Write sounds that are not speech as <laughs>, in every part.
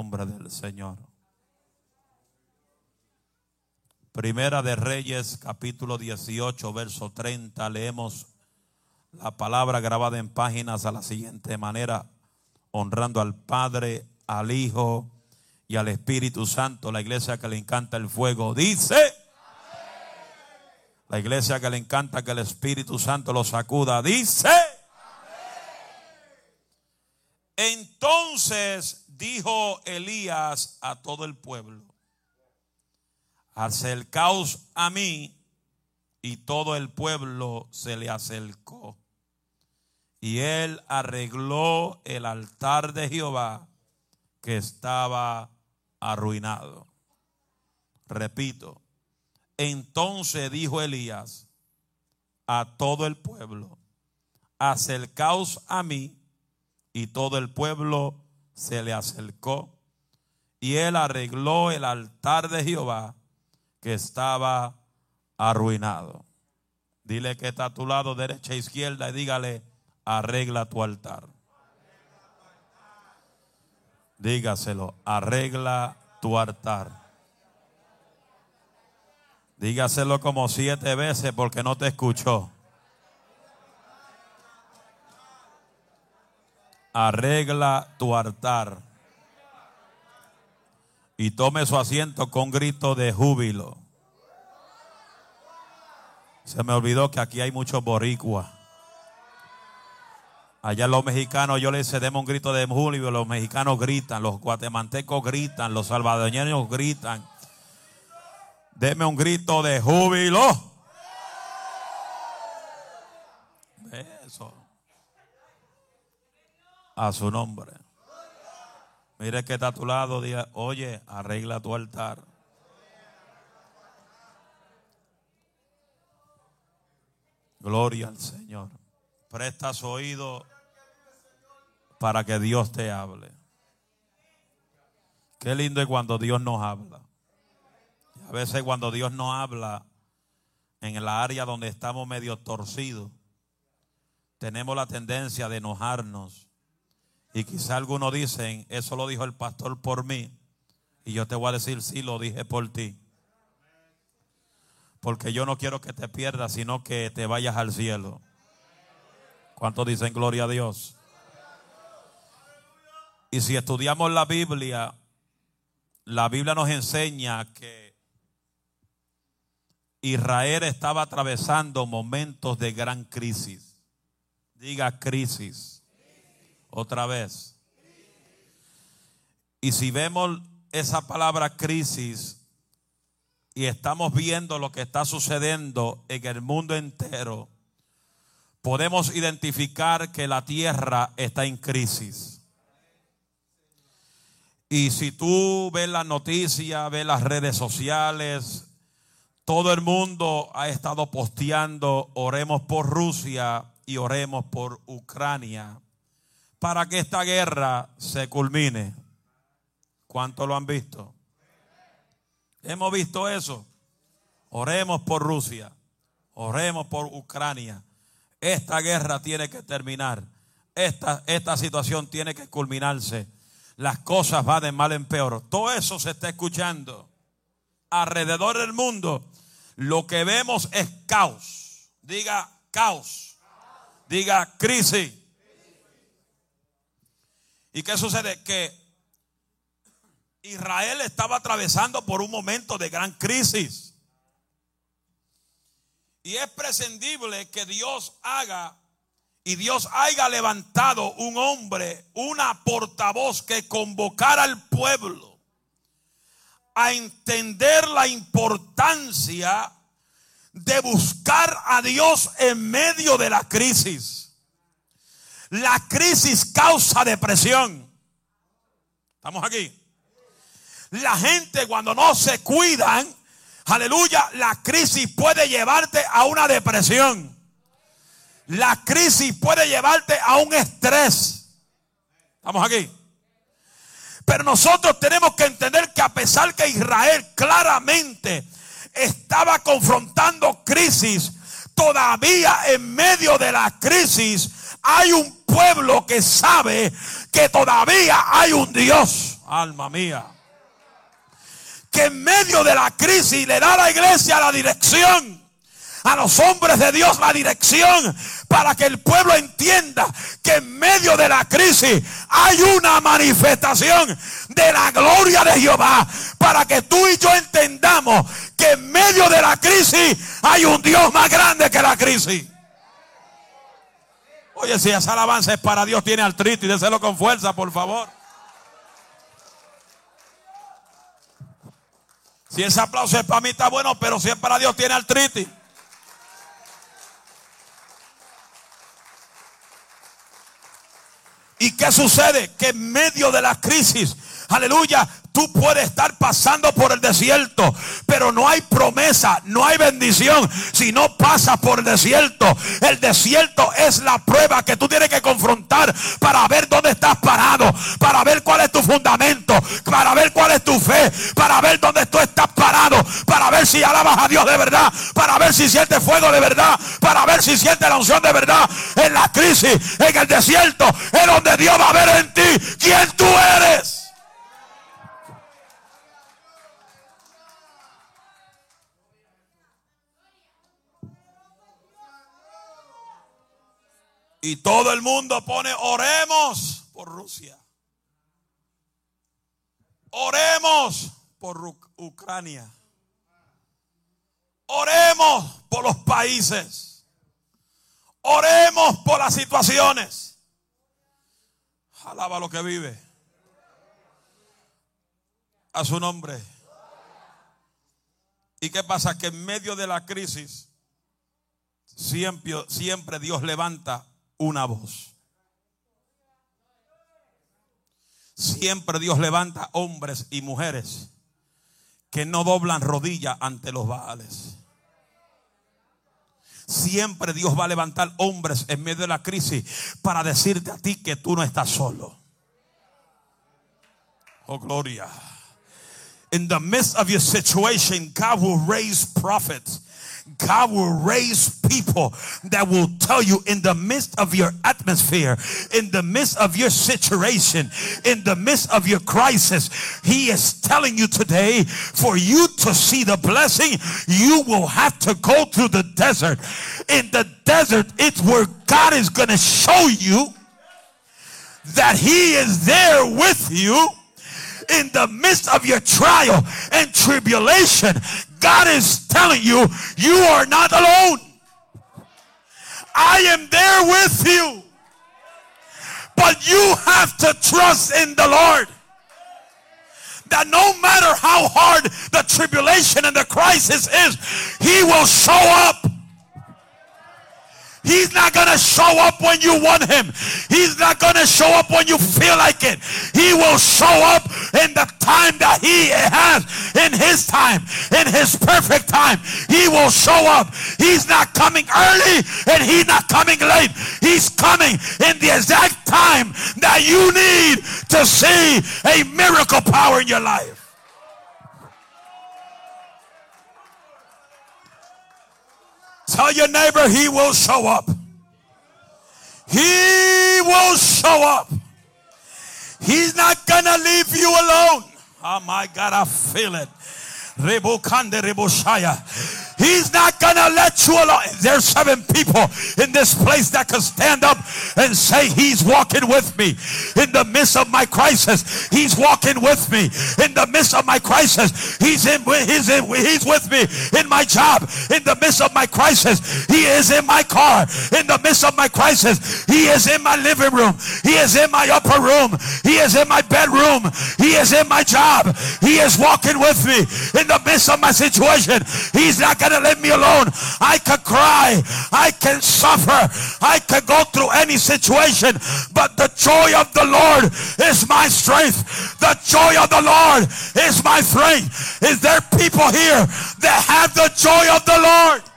nombre del Señor. Primera de Reyes, capítulo 18, verso 30. Leemos la palabra grabada en páginas a la siguiente manera, honrando al Padre, al Hijo y al Espíritu Santo. La iglesia que le encanta el fuego dice. La iglesia que le encanta que el Espíritu Santo lo sacuda dice. Entonces dijo Elías a todo el pueblo, acercaos a mí. Y todo el pueblo se le acercó. Y él arregló el altar de Jehová que estaba arruinado. Repito, entonces dijo Elías a todo el pueblo, acercaos a mí y todo el pueblo se le acercó. Y él arregló el altar de Jehová que estaba arruinado. Dile que está a tu lado, derecha e izquierda, y dígale, arregla tu altar. Dígaselo, arregla tu altar. Dígaselo como siete veces porque no te escuchó. Arregla tu altar. Y tome su asiento con grito de júbilo. Se me olvidó que aquí hay muchos boricuas. Allá los mexicanos, yo les demos un grito de júbilo, los mexicanos gritan, los guatemaltecos gritan, los salvadoreños gritan. Deme un grito de júbilo. A su nombre. Mire que está a tu lado, diga, oye, arregla tu altar. Gloria al Señor. Presta su oído para que Dios te hable. Qué lindo es cuando Dios nos habla. a veces cuando Dios nos habla en el área donde estamos medio torcidos, tenemos la tendencia de enojarnos y quizá algunos dicen, eso lo dijo el pastor por mí. Y yo te voy a decir, sí, lo dije por ti. Porque yo no quiero que te pierdas, sino que te vayas al cielo. ¿Cuántos dicen gloria a Dios? Y si estudiamos la Biblia, la Biblia nos enseña que Israel estaba atravesando momentos de gran crisis. Diga crisis. Otra vez. Y si vemos esa palabra crisis y estamos viendo lo que está sucediendo en el mundo entero, podemos identificar que la tierra está en crisis. Y si tú ves la noticia, ves las redes sociales, todo el mundo ha estado posteando, oremos por Rusia y oremos por Ucrania para que esta guerra se culmine. ¿Cuánto lo han visto? Hemos visto eso. Oremos por Rusia. Oremos por Ucrania. Esta guerra tiene que terminar. Esta, esta situación tiene que culminarse. Las cosas van de mal en peor. Todo eso se está escuchando. Alrededor del mundo lo que vemos es caos. Diga caos. Diga crisis. ¿Y qué sucede? Que Israel estaba atravesando por un momento de gran crisis. Y es prescindible que Dios haga y Dios haya levantado un hombre, una portavoz que convocara al pueblo a entender la importancia de buscar a Dios en medio de la crisis. La crisis causa depresión. ¿Estamos aquí? La gente cuando no se cuidan, aleluya, la crisis puede llevarte a una depresión. La crisis puede llevarte a un estrés. ¿Estamos aquí? Pero nosotros tenemos que entender que a pesar que Israel claramente estaba confrontando crisis, todavía en medio de la crisis hay un pueblo que sabe que todavía hay un Dios. Alma mía. Que en medio de la crisis le da a la iglesia la dirección a los hombres de Dios la dirección para que el pueblo entienda que en medio de la crisis hay una manifestación de la gloria de Jehová para que tú y yo entendamos que en medio de la crisis hay un Dios más grande que la crisis. Oye, si esa alabanza es para Dios, tiene artritis, déselo con fuerza, por favor. Si ese aplauso es para mí, está bueno, pero si es para Dios, tiene artritis. ¿Y qué sucede? Que en medio de la crisis, aleluya, Tú puedes estar pasando por el desierto, pero no hay promesa, no hay bendición si no pasas por el desierto. El desierto es la prueba que tú tienes que confrontar para ver dónde estás parado, para ver cuál es tu fundamento, para ver cuál es tu fe, para ver dónde tú estás parado, para ver si alabas a Dios de verdad, para ver si sientes fuego de verdad, para ver si sientes la unción de verdad. En la crisis, en el desierto, es donde Dios va a ver en ti quién tú eres. Y todo el mundo pone, oremos por Rusia. Oremos por Ucrania. Oremos por los países. Oremos por las situaciones. Alaba lo que vive. A su nombre. ¿Y qué pasa? Que en medio de la crisis siempre, siempre Dios levanta una voz. Siempre Dios levanta hombres y mujeres que no doblan rodillas ante los baales. Siempre Dios va a levantar hombres en medio de la crisis para decirte a ti que tú no estás solo. Oh, gloria. In the midst of your situation, God will raise prophets God will raise people that will tell you in the midst of your atmosphere, in the midst of your situation, in the midst of your crisis, He is telling you today for you to see the blessing, you will have to go through the desert. In the desert, it's where God is going to show you that He is there with you in the midst of your trial and tribulation, God is telling you, you are not alone. I am there with you. But you have to trust in the Lord. That no matter how hard the tribulation and the crisis is, He will show up. He's not going to show up when you want him. He's not going to show up when you feel like it. He will show up in the time that he has, in his time, in his perfect time. He will show up. He's not coming early and he's not coming late. He's coming in the exact time that you need to see a miracle power in your life. Tell your neighbor he will show up. He will show up. He's not to leave you alone. Oh my God, I feel it. He's not gonna let you alone. There's seven people in this place that can stand up and say, He's walking with me in the midst of my crisis. He's walking with me in the midst of my crisis. He's in. He's in. He's with me in my job. In the midst of my crisis, He is in my car. In the midst of my crisis, He is in my living room. He is in my upper room. He is in my bedroom. He is in my job. He is walking with me in the midst of my situation. He's not gonna let me alone. I can cry. I can suffer. I can go through any situation. But the joy of the Lord is my strength. The joy of the Lord is my strength. Is there people here that have the joy of the Lord?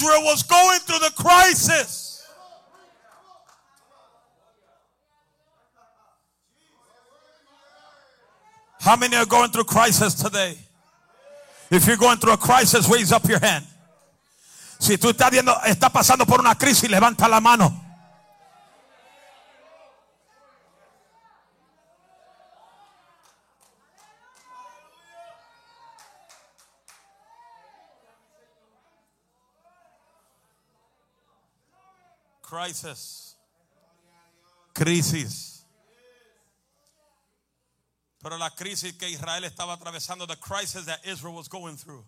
Israel was going through the crisis. How many are going through crisis today? If you're going through a crisis, raise up your hand. Si tú estás viendo, está pasando por una crisis, levanta la mano. Crisis. Crisis. Pero la crisis que Israel estaba atravesando, the crisis that Israel was going through,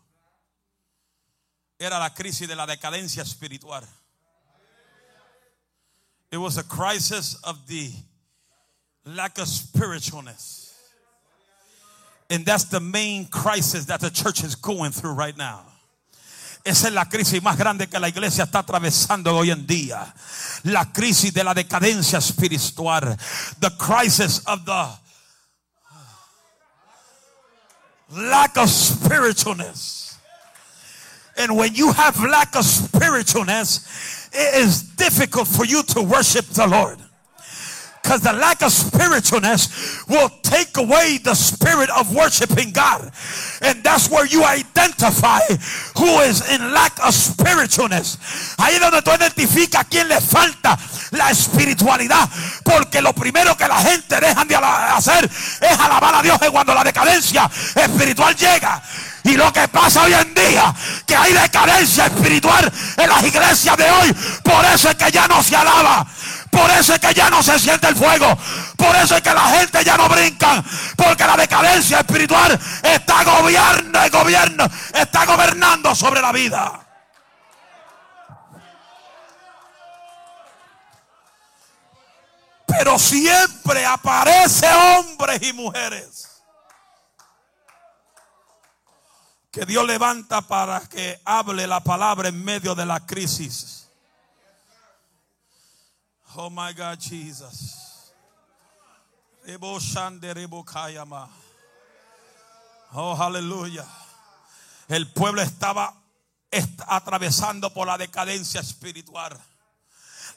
era la crisis de la decadencia espiritual. It was a crisis of the lack of spiritualness. And that's the main crisis that the church is going through right now. Esa es la crisis más grande que la iglesia está atravesando hoy en día. La crisis de la decadencia espiritual. The crisis of the lack of spiritualness. And when you have lack of spiritualness, it is difficult for you to worship the Lord. Because the lack of spiritualness will take away the spirit of worshiping God. And that's where you identify who is in lack of spiritualness. Ahí es donde tú identificas quién le falta la espiritualidad. Porque lo primero que la gente deja de hacer es alabar a Dios cuando la decadencia espiritual llega. Y lo que pasa hoy en día, que hay decadencia espiritual en las iglesias de hoy, por eso es que ya no se alaba. Por eso es que ya no se siente el fuego. Por eso es que la gente ya no brinca. Porque la decadencia espiritual está gobierno, gobierno, está gobernando sobre la vida. Pero siempre aparece hombres y mujeres que Dios levanta para que hable la palabra en medio de la crisis. Oh my God, Jesus. Oh, aleluya. El pueblo estaba atravesando por la decadencia espiritual.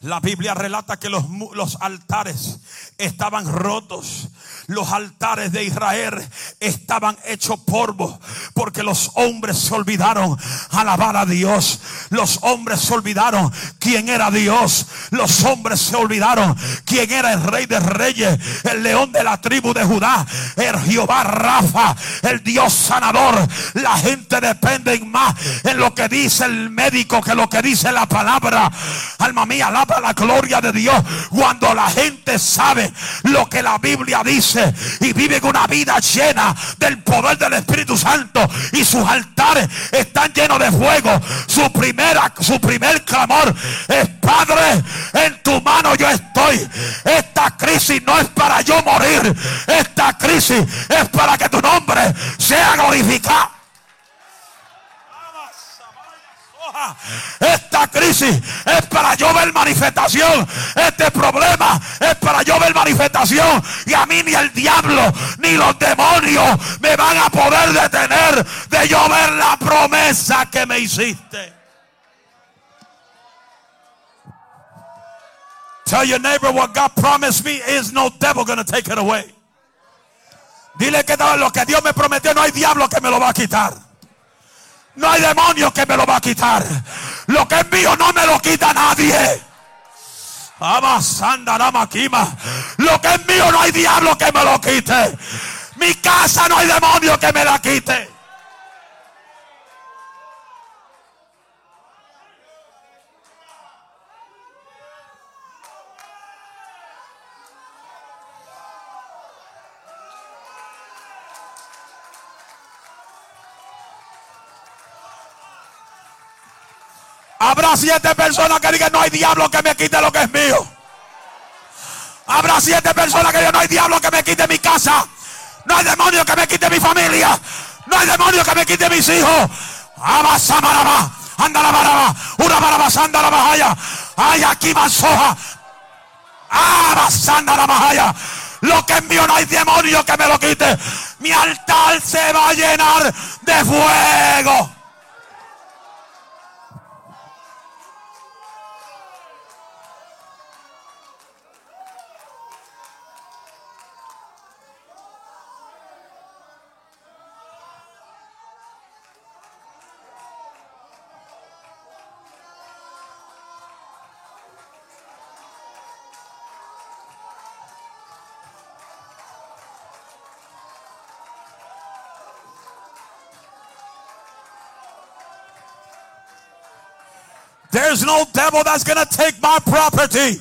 La Biblia relata que los, los, altares estaban rotos. Los altares de Israel estaban hechos polvo porque los hombres se olvidaron alabar a Dios. Los hombres se olvidaron quién era Dios. Los hombres se olvidaron quién era el rey de reyes, el león de la tribu de Judá, el Jehová Rafa, el Dios sanador. La gente depende más en lo que dice el médico que lo que dice la palabra. Alma mía, alaba la gloria de Dios cuando la gente sabe lo que la Biblia dice y vive una vida llena del poder del Espíritu Santo y sus altares están llenos de fuego. Su primera, su primer clamor es Padre, en tu mano yo estoy. Esta crisis no es para yo morir. Esta crisis es para que tu nombre sea glorificado. Esta crisis es para yo ver manifestación. Este problema es para yo ver manifestación. Y a mí ni el diablo ni los demonios me van a poder detener de yo ver la promesa que me hiciste. Tell your neighbor what God promised me is no devil going to take it away. Dile que lo que Dios me prometió no hay diablo que me lo va a quitar. No hay demonio que me lo va a quitar. Lo que es mío no me lo quita nadie. Lo que es mío no hay diablo que me lo quite. Mi casa no hay demonio que me la quite. Habrá siete personas que digan, no hay diablo que me quite lo que es mío. Habrá siete personas que digan, no hay diablo que me quite mi casa. No hay demonio que me quite mi familia. No hay demonio que me quite mis hijos. Abasamaraba. Anda la baraba. Una baraba anda la bajaya. Ay, aquí soja. Abasanda la bajaya. Lo que es mío no hay demonio que me lo quite. Mi altar se va a llenar de fuego. There's no devil that's going to take my property.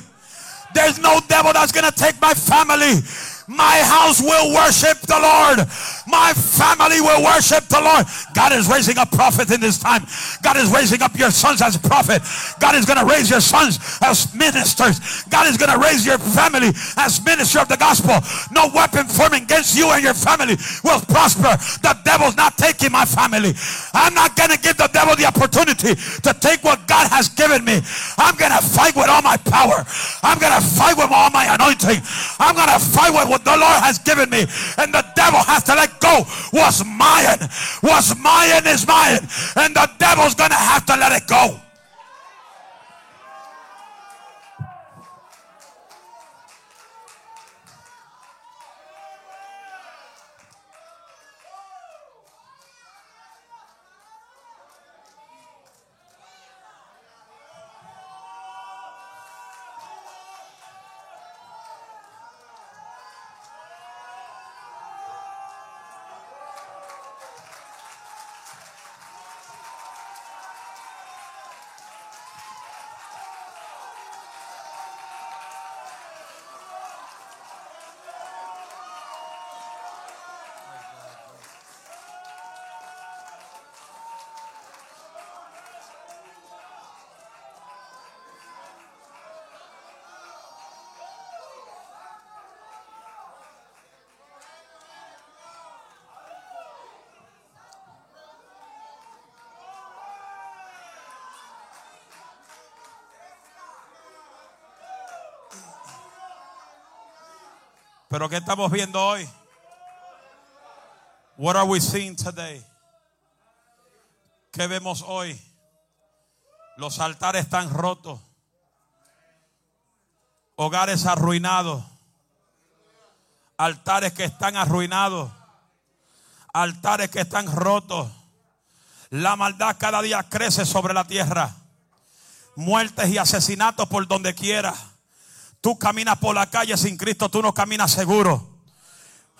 There's no devil that's going to take my family. My house will worship the Lord. My family will worship the Lord. God is raising up prophets in this time. God is raising up your sons as prophet. God is going to raise your sons as ministers. God is going to raise your family as minister of the gospel. No weapon formed against you and your family will prosper. The devil's not taking my family. I'm not going to give the devil the opportunity to take what God has given me. I'm going to fight with all my power. I'm going to fight with all my anointing. I'm going to fight with what the Lord has given me. And the devil has to let go. What's mine, what's mine is mine. And the devil's to have to let it go. Pero ¿qué estamos viendo hoy? What are we seeing today? ¿Qué vemos hoy? Los altares están rotos. Hogares arruinados. Altares que están arruinados. Altares que están rotos. La maldad cada día crece sobre la tierra. Muertes y asesinatos por donde quiera. Tú caminas por la calle sin Cristo, tú no caminas seguro.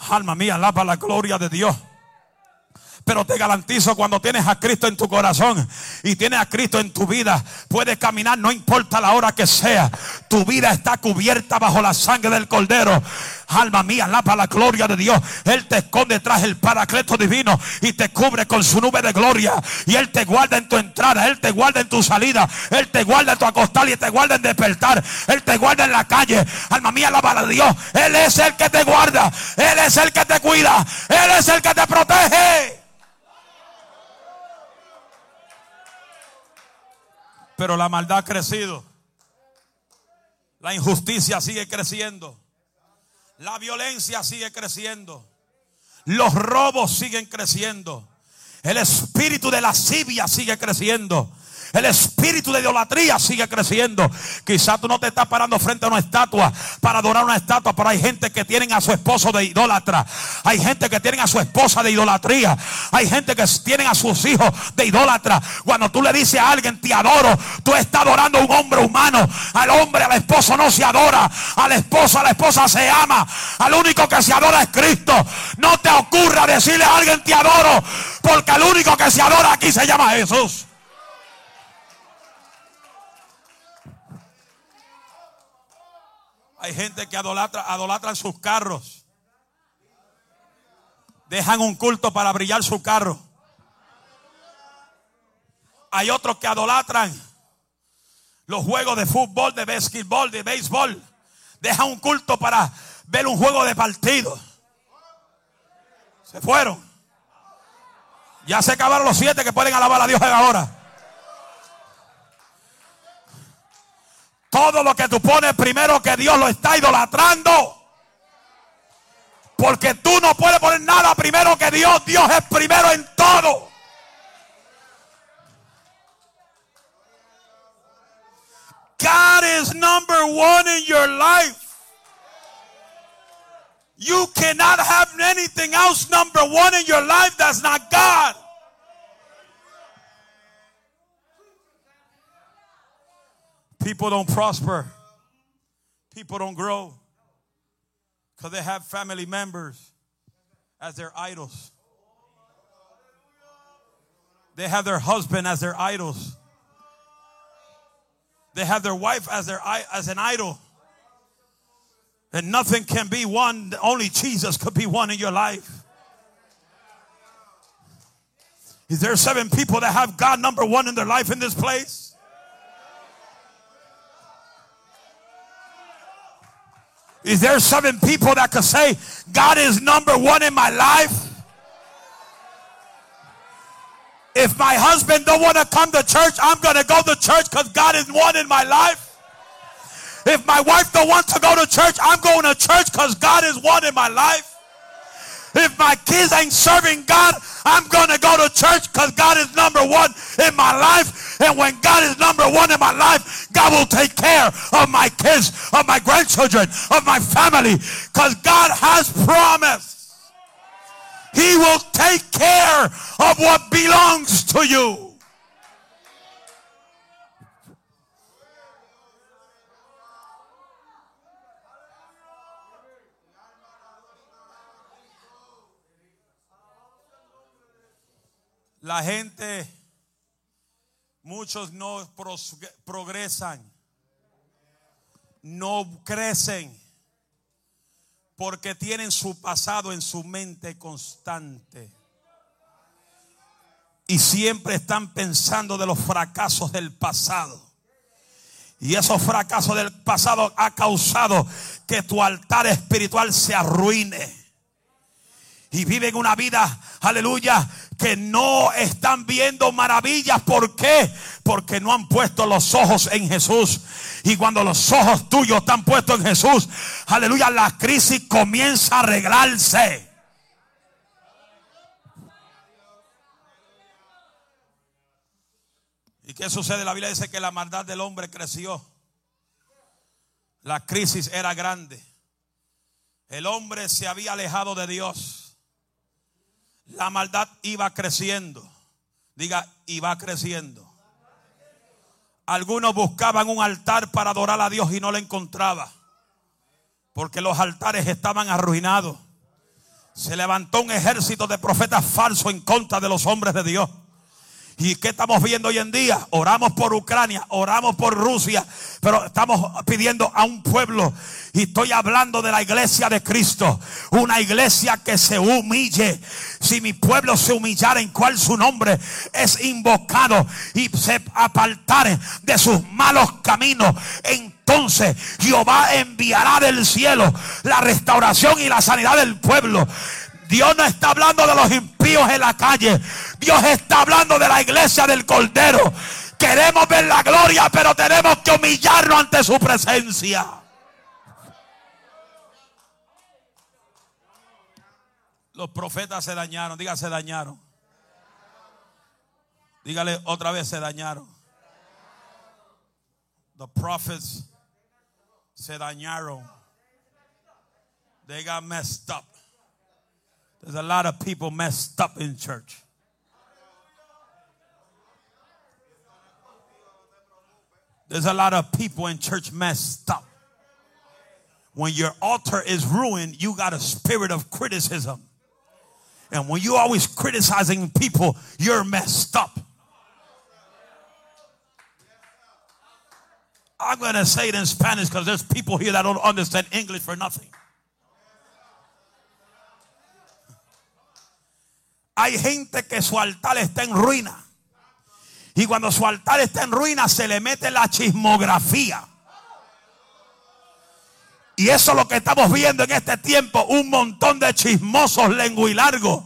Alma mía, alaba la gloria de Dios. Pero te garantizo, cuando tienes a Cristo en tu corazón y tienes a Cristo en tu vida, puedes caminar, no importa la hora que sea. Tu vida está cubierta bajo la sangre del Cordero. Alma mía, alaba la gloria de Dios. Él te esconde tras el paracleto divino y te cubre con su nube de gloria. Y Él te guarda en tu entrada, Él te guarda en tu salida, Él te guarda en tu acostar y te guarda en despertar. Él te guarda en la calle. Alma mía, alaba a Dios. Él es el que te guarda, Él es el que te cuida, Él es el que te protege. Pero la maldad ha crecido. La injusticia sigue creciendo. La violencia sigue creciendo. Los robos siguen creciendo. El espíritu de lascivia sigue creciendo. El espíritu de idolatría sigue creciendo. Quizás tú no te estás parando frente a una estatua para adorar una estatua, pero hay gente que tienen a su esposo de idólatra. Hay gente que tienen a su esposa de idolatría. Hay gente que tienen a sus hijos de idólatra. Cuando tú le dices a alguien te adoro, tú estás adorando a un hombre humano. Al hombre, al esposo no se adora. Al esposo, a la esposa se ama. Al único que se adora es Cristo. No te ocurra decirle a alguien te adoro, porque el único que se adora aquí se llama Jesús. Hay gente que adolatra, sus carros. Dejan un culto para brillar su carro. Hay otros que adolatran los juegos de fútbol, de basquetbol, de béisbol. Dejan un culto para ver un juego de partido. Se fueron. Ya se acabaron los siete que pueden alabar a Dios ahora. Todo lo que tú pones primero que Dios lo está idolatrando. Porque tú no puedes poner nada primero que Dios. Dios es primero en todo. God is number one in your life. You cannot have anything else number one in your life that's not God. People don't prosper. People don't grow. Because they have family members as their idols. They have their husband as their idols. They have their wife as their as an idol. And nothing can be one, only Jesus could be one in your life. Is there seven people that have God number one in their life in this place? Is there seven people that could say, God is number one in my life? If my husband don't want to come to church, I'm going to go to church because God is one in my life. If my wife don't want to go to church, I'm going to church because God is one in my life. If my kids ain't serving God, I'm going to go to church because God is number one in my life. And when God is number one in my life, God will take care of my kids, of my grandchildren, of my family because God has promised. He will take care of what belongs to you. La gente, muchos no progresan, no crecen, porque tienen su pasado en su mente constante. Y siempre están pensando de los fracasos del pasado. Y esos fracasos del pasado ha causado que tu altar espiritual se arruine y viven una vida, aleluya, que no están viendo maravillas. ¿Por qué? Porque no han puesto los ojos en Jesús. Y cuando los ojos tuyos están puestos en Jesús, aleluya, la crisis comienza a arreglarse. ¿Y qué sucede? La Biblia dice que la maldad del hombre creció. La crisis era grande. El hombre se había alejado de Dios la maldad iba creciendo. Diga, iba creciendo. Algunos buscaban un altar para adorar a Dios y no lo encontraba. Porque los altares estaban arruinados. Se levantó un ejército de profetas falsos en contra de los hombres de Dios. ¿Y qué estamos viendo hoy en día? Oramos por Ucrania, oramos por Rusia, pero estamos pidiendo a un pueblo. Y estoy hablando de la iglesia de Cristo. Una iglesia que se humille. Si mi pueblo se humillara en cual su nombre es invocado y se apartare de sus malos caminos, entonces Jehová enviará del cielo la restauración y la sanidad del pueblo. Dios no está hablando de los impíos en la calle. Dios está hablando de la iglesia del Cordero. Queremos ver la gloria, pero tenemos que humillarnos ante su presencia. Los profetas se dañaron. Dígase se dañaron. Dígale otra vez, se dañaron. The prophets se dañaron. They got messed up. There's a lot of people messed up in church. There's a lot of people in church messed up. When your altar is ruined, you got a spirit of criticism. And when you're always criticizing people, you're messed up. I'm going to say it in Spanish because there's people here that don't understand English for nothing. Hay gente que su altar está en ruina. Y cuando su altar está en ruina, se le mete la chismografía. Y eso es lo que estamos viendo en este tiempo. Un montón de chismosos lenguilargos.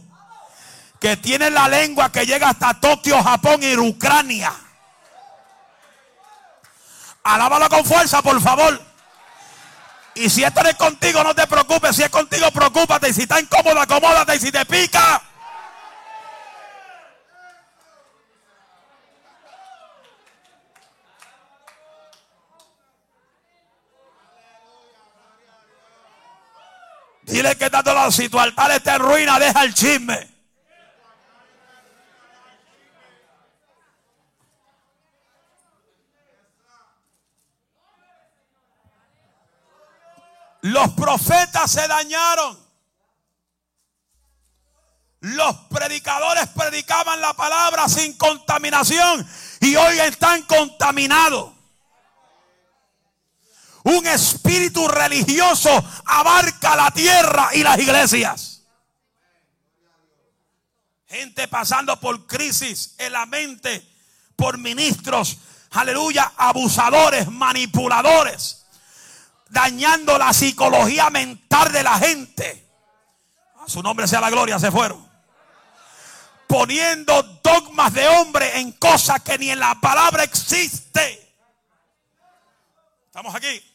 Que tienen la lengua que llega hasta Tokio, Japón y Ucrania. Alábalo con fuerza, por favor. Y si esto no es contigo, no te preocupes. Si es contigo, preocúpate. Y si está incómodo, acomódate. Y si te pica, Dile que tanto lado, si tu altar está en ruina, deja el chisme. Los profetas se dañaron. Los predicadores predicaban la palabra sin contaminación y hoy están contaminados. Un espíritu religioso abarca la tierra y las iglesias. Gente pasando por crisis en la mente, por ministros, aleluya, abusadores, manipuladores, dañando la psicología mental de la gente. A su nombre sea la gloria, se fueron. Poniendo dogmas de hombre en cosas que ni en la palabra existe. ¿Estamos aquí?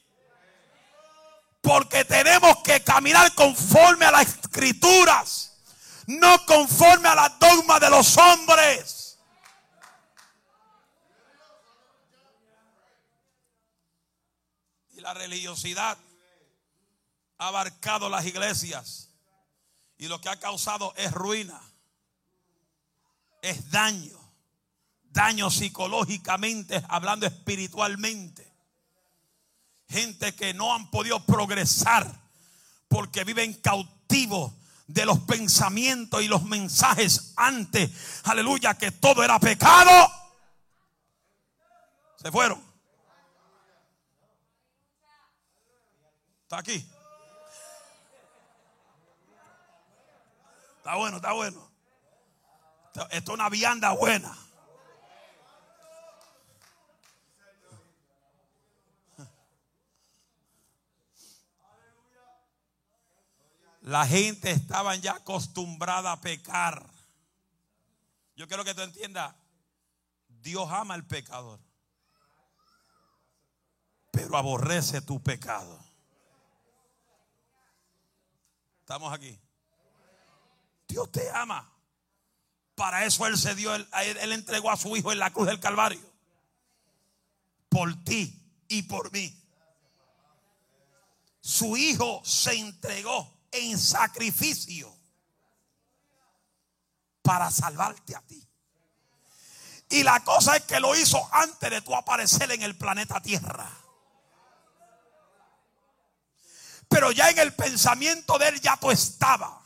Porque tenemos que caminar conforme a las escrituras, no conforme a las dogmas de los hombres. Y la religiosidad ha abarcado las iglesias y lo que ha causado es ruina, es daño, daño psicológicamente, hablando espiritualmente gente que no han podido progresar porque viven cautivos de los pensamientos y los mensajes antes, aleluya, que todo era pecado. Se fueron. Está aquí. Está bueno, está bueno. Esto es una vianda buena. La gente estaba ya acostumbrada a pecar. Yo quiero que tú entiendas, Dios ama al pecador, pero aborrece tu pecado. Estamos aquí. Dios te ama. Para eso Él se dio, él, él entregó a su Hijo en la cruz del Calvario. Por ti y por mí. Su Hijo se entregó en sacrificio para salvarte a ti. Y la cosa es que lo hizo antes de tu aparecer en el planeta Tierra. Pero ya en el pensamiento de él ya tú estaba.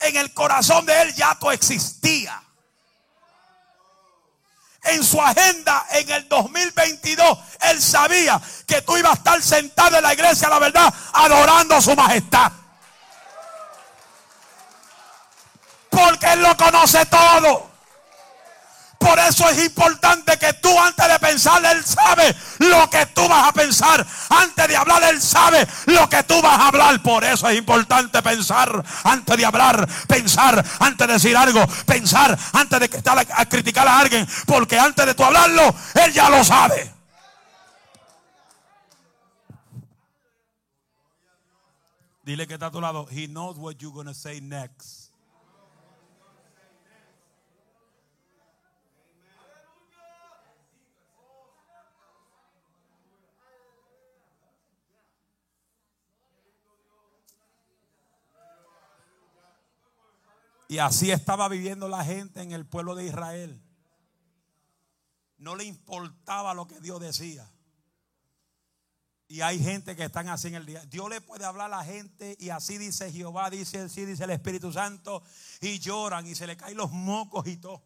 En el corazón de él ya tú existía en su agenda en el 2022, él sabía que tú ibas a estar sentado en la iglesia, la verdad, adorando a su majestad. Porque él lo conoce todo. Por eso es importante que tú antes de pensar, Él sabe lo que tú vas a pensar. Antes de hablar, Él sabe lo que tú vas a hablar. Por eso es importante pensar antes de hablar, pensar antes de decir algo, pensar antes de estar a criticar a alguien. Porque antes de tú hablarlo, Él ya lo sabe. Dile que está a tu lado. He knows what you're going to say next. Y así estaba viviendo la gente en el pueblo de Israel. No le importaba lo que Dios decía. Y hay gente que están así en el día. Dios le puede hablar a la gente y así dice Jehová, dice así dice el Espíritu Santo y lloran y se le caen los mocos y todo.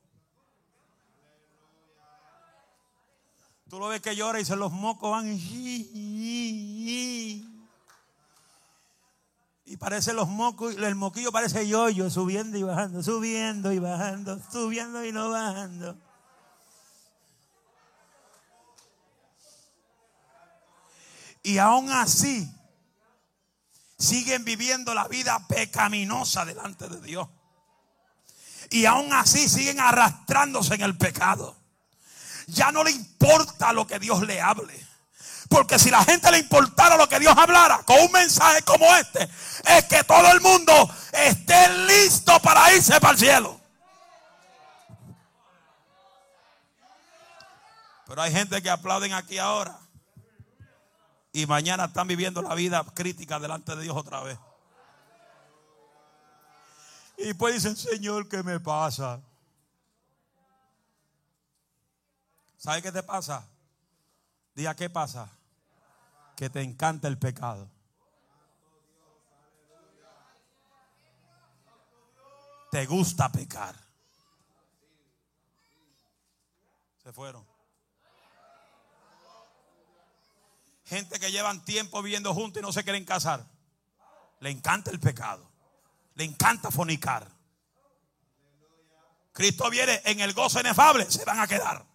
Tú lo ves que llora y se los mocos van. Y, parece los mocos, el moquillo parece yo-yo, subiendo y bajando, subiendo y bajando, subiendo y no bajando. Y aún así, siguen viviendo la vida pecaminosa delante de Dios. Y aún así siguen arrastrándose en el pecado. Ya no le importa lo que Dios le hable. Porque si la gente le importara lo que Dios hablara con un mensaje como este, es que todo el mundo esté listo para irse para el cielo. Pero hay gente que aplauden aquí ahora y mañana están viviendo la vida crítica delante de Dios otra vez. Y pues dicen, Señor, ¿qué me pasa? ¿Sabe qué te pasa? Diga, ¿qué pasa? Que te encanta el pecado. Te gusta pecar. Se fueron. Gente que llevan tiempo viviendo juntos y no se quieren casar. Le encanta el pecado. Le encanta fornicar. Cristo viene en el gozo inefable. Se van a quedar.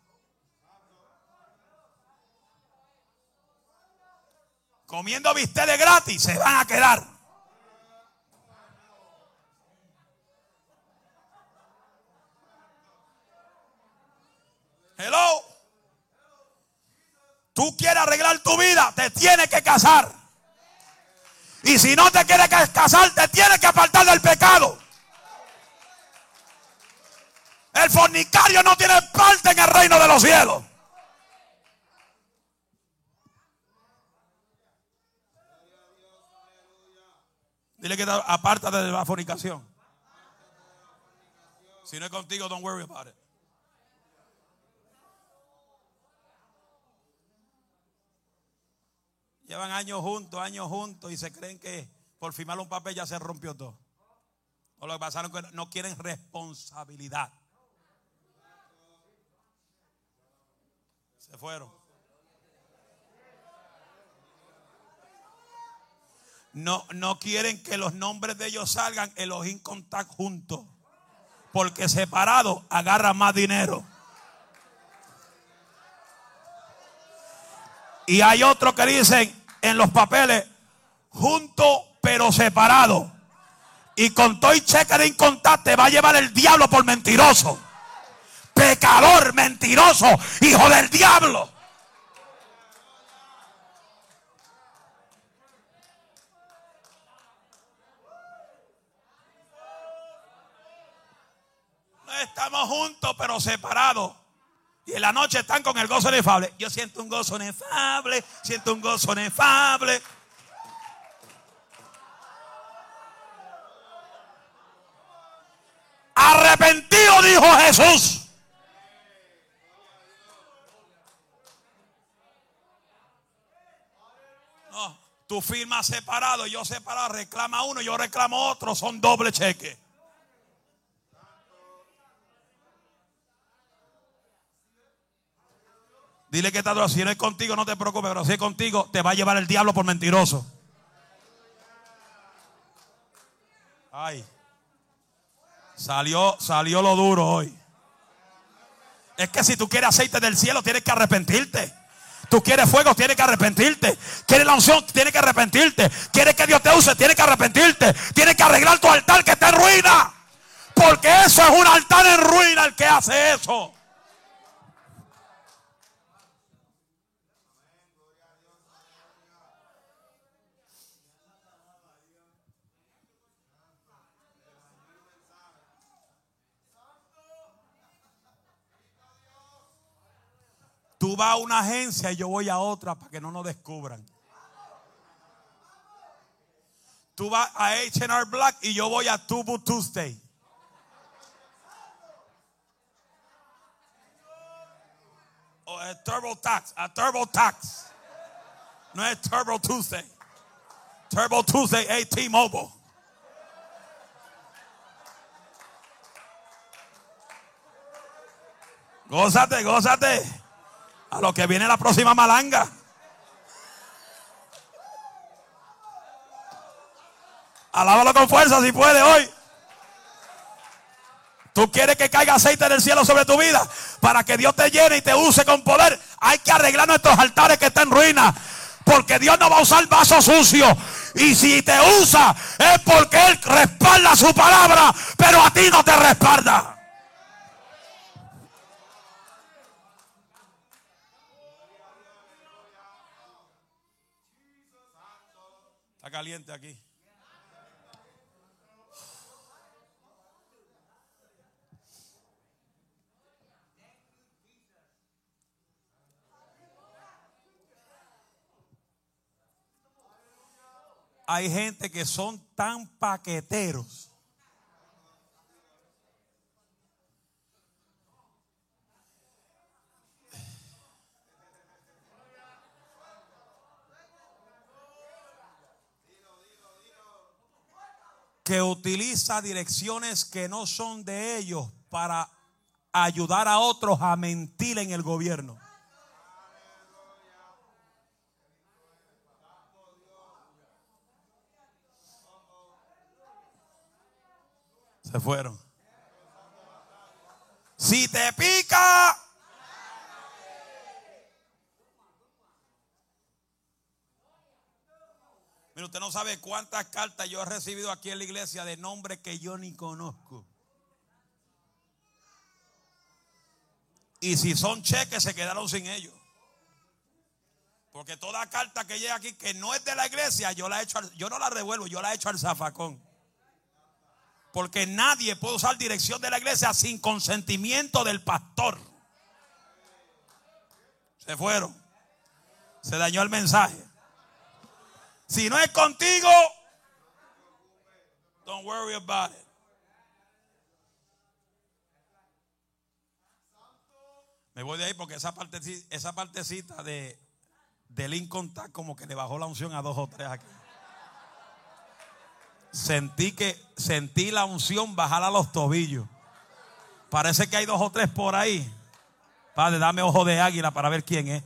Comiendo bisteles gratis. Se van a quedar. Hello. Tú quieres arreglar tu vida, te tienes que casar. Y si no te quieres casar, te tienes que apartar del pecado. El fornicario no tiene parte en el reino de los cielos. Dile que apártate de la fornicación. Si no es contigo, don't worry about it. Llevan años juntos, años juntos y se creen que por firmar un papel ya se rompió todo. O lo que pasaron que no quieren responsabilidad. Se fueron. No, no quieren que los nombres de ellos salgan en los contact juntos. Porque separado agarra más dinero. Y hay otros que dicen en los papeles, junto pero separado. Y con todo y cheque de incontar te va a llevar el diablo por mentiroso. Pecador, mentiroso, hijo del diablo. Estamos juntos pero separados. Y en la noche están con el gozo inefable. Yo siento un gozo inefable, siento un gozo inefable. Arrepentido, dijo Jesús. No, tú firmas separado, yo separado, reclama uno, yo reclamo otro, son doble cheque. Dile que está si no es contigo, no te preocupes, pero si es contigo, te va a llevar el diablo por mentiroso. Ay. Salió, salió lo duro hoy. Es que si tú quieres aceite del cielo, tienes que arrepentirte. Tú quieres fuego, tienes que arrepentirte. Quieres la unción, tienes que arrepentirte. Quieres que Dios te use, tienes que arrepentirte. Tienes que arreglar tu altar que está en ruina. Porque eso es un altar en ruina el que hace eso. Tú vas a una agencia y yo voy a otra para que no nos descubran. Tú vas a HR Black y yo voy a Tubu Tuesday. O a Turbo Tax, a Turbo Tax. No es Turbo Tuesday. Turbo Tuesday AT Mobile. Gózate, gózate. Lo que viene la próxima malanga. Alábalo con fuerza si puede hoy. Tú quieres que caiga aceite del cielo sobre tu vida para que Dios te llene y te use con poder. Hay que arreglar nuestros altares que están en ruina. Porque Dios no va a usar vasos sucios. Y si te usa es porque Él respalda su palabra, pero a ti no te respalda. Caliente aquí. Hay gente que son tan paqueteros que utiliza direcciones que no son de ellos para ayudar a otros a mentir en el gobierno. Se fueron. Si te pica, Mira, usted no sabe cuántas cartas yo he recibido aquí en la iglesia de nombres que yo ni conozco. Y si son cheques, se quedaron sin ellos. Porque toda carta que llega aquí que no es de la iglesia, yo la he hecho, yo no la revuelvo, yo la he hecho al zafacón. Porque nadie puede usar dirección de la iglesia sin consentimiento del pastor. Se fueron. Se dañó el mensaje. Si no es contigo, don't worry about it. Me voy de ahí porque esa partecita, esa partecita de, del Lincoln como que le bajó la unción a dos o tres aquí. Sentí que sentí la unción bajar a los tobillos. Parece que hay dos o tres por ahí. Padre, dame ojo de águila para ver quién es.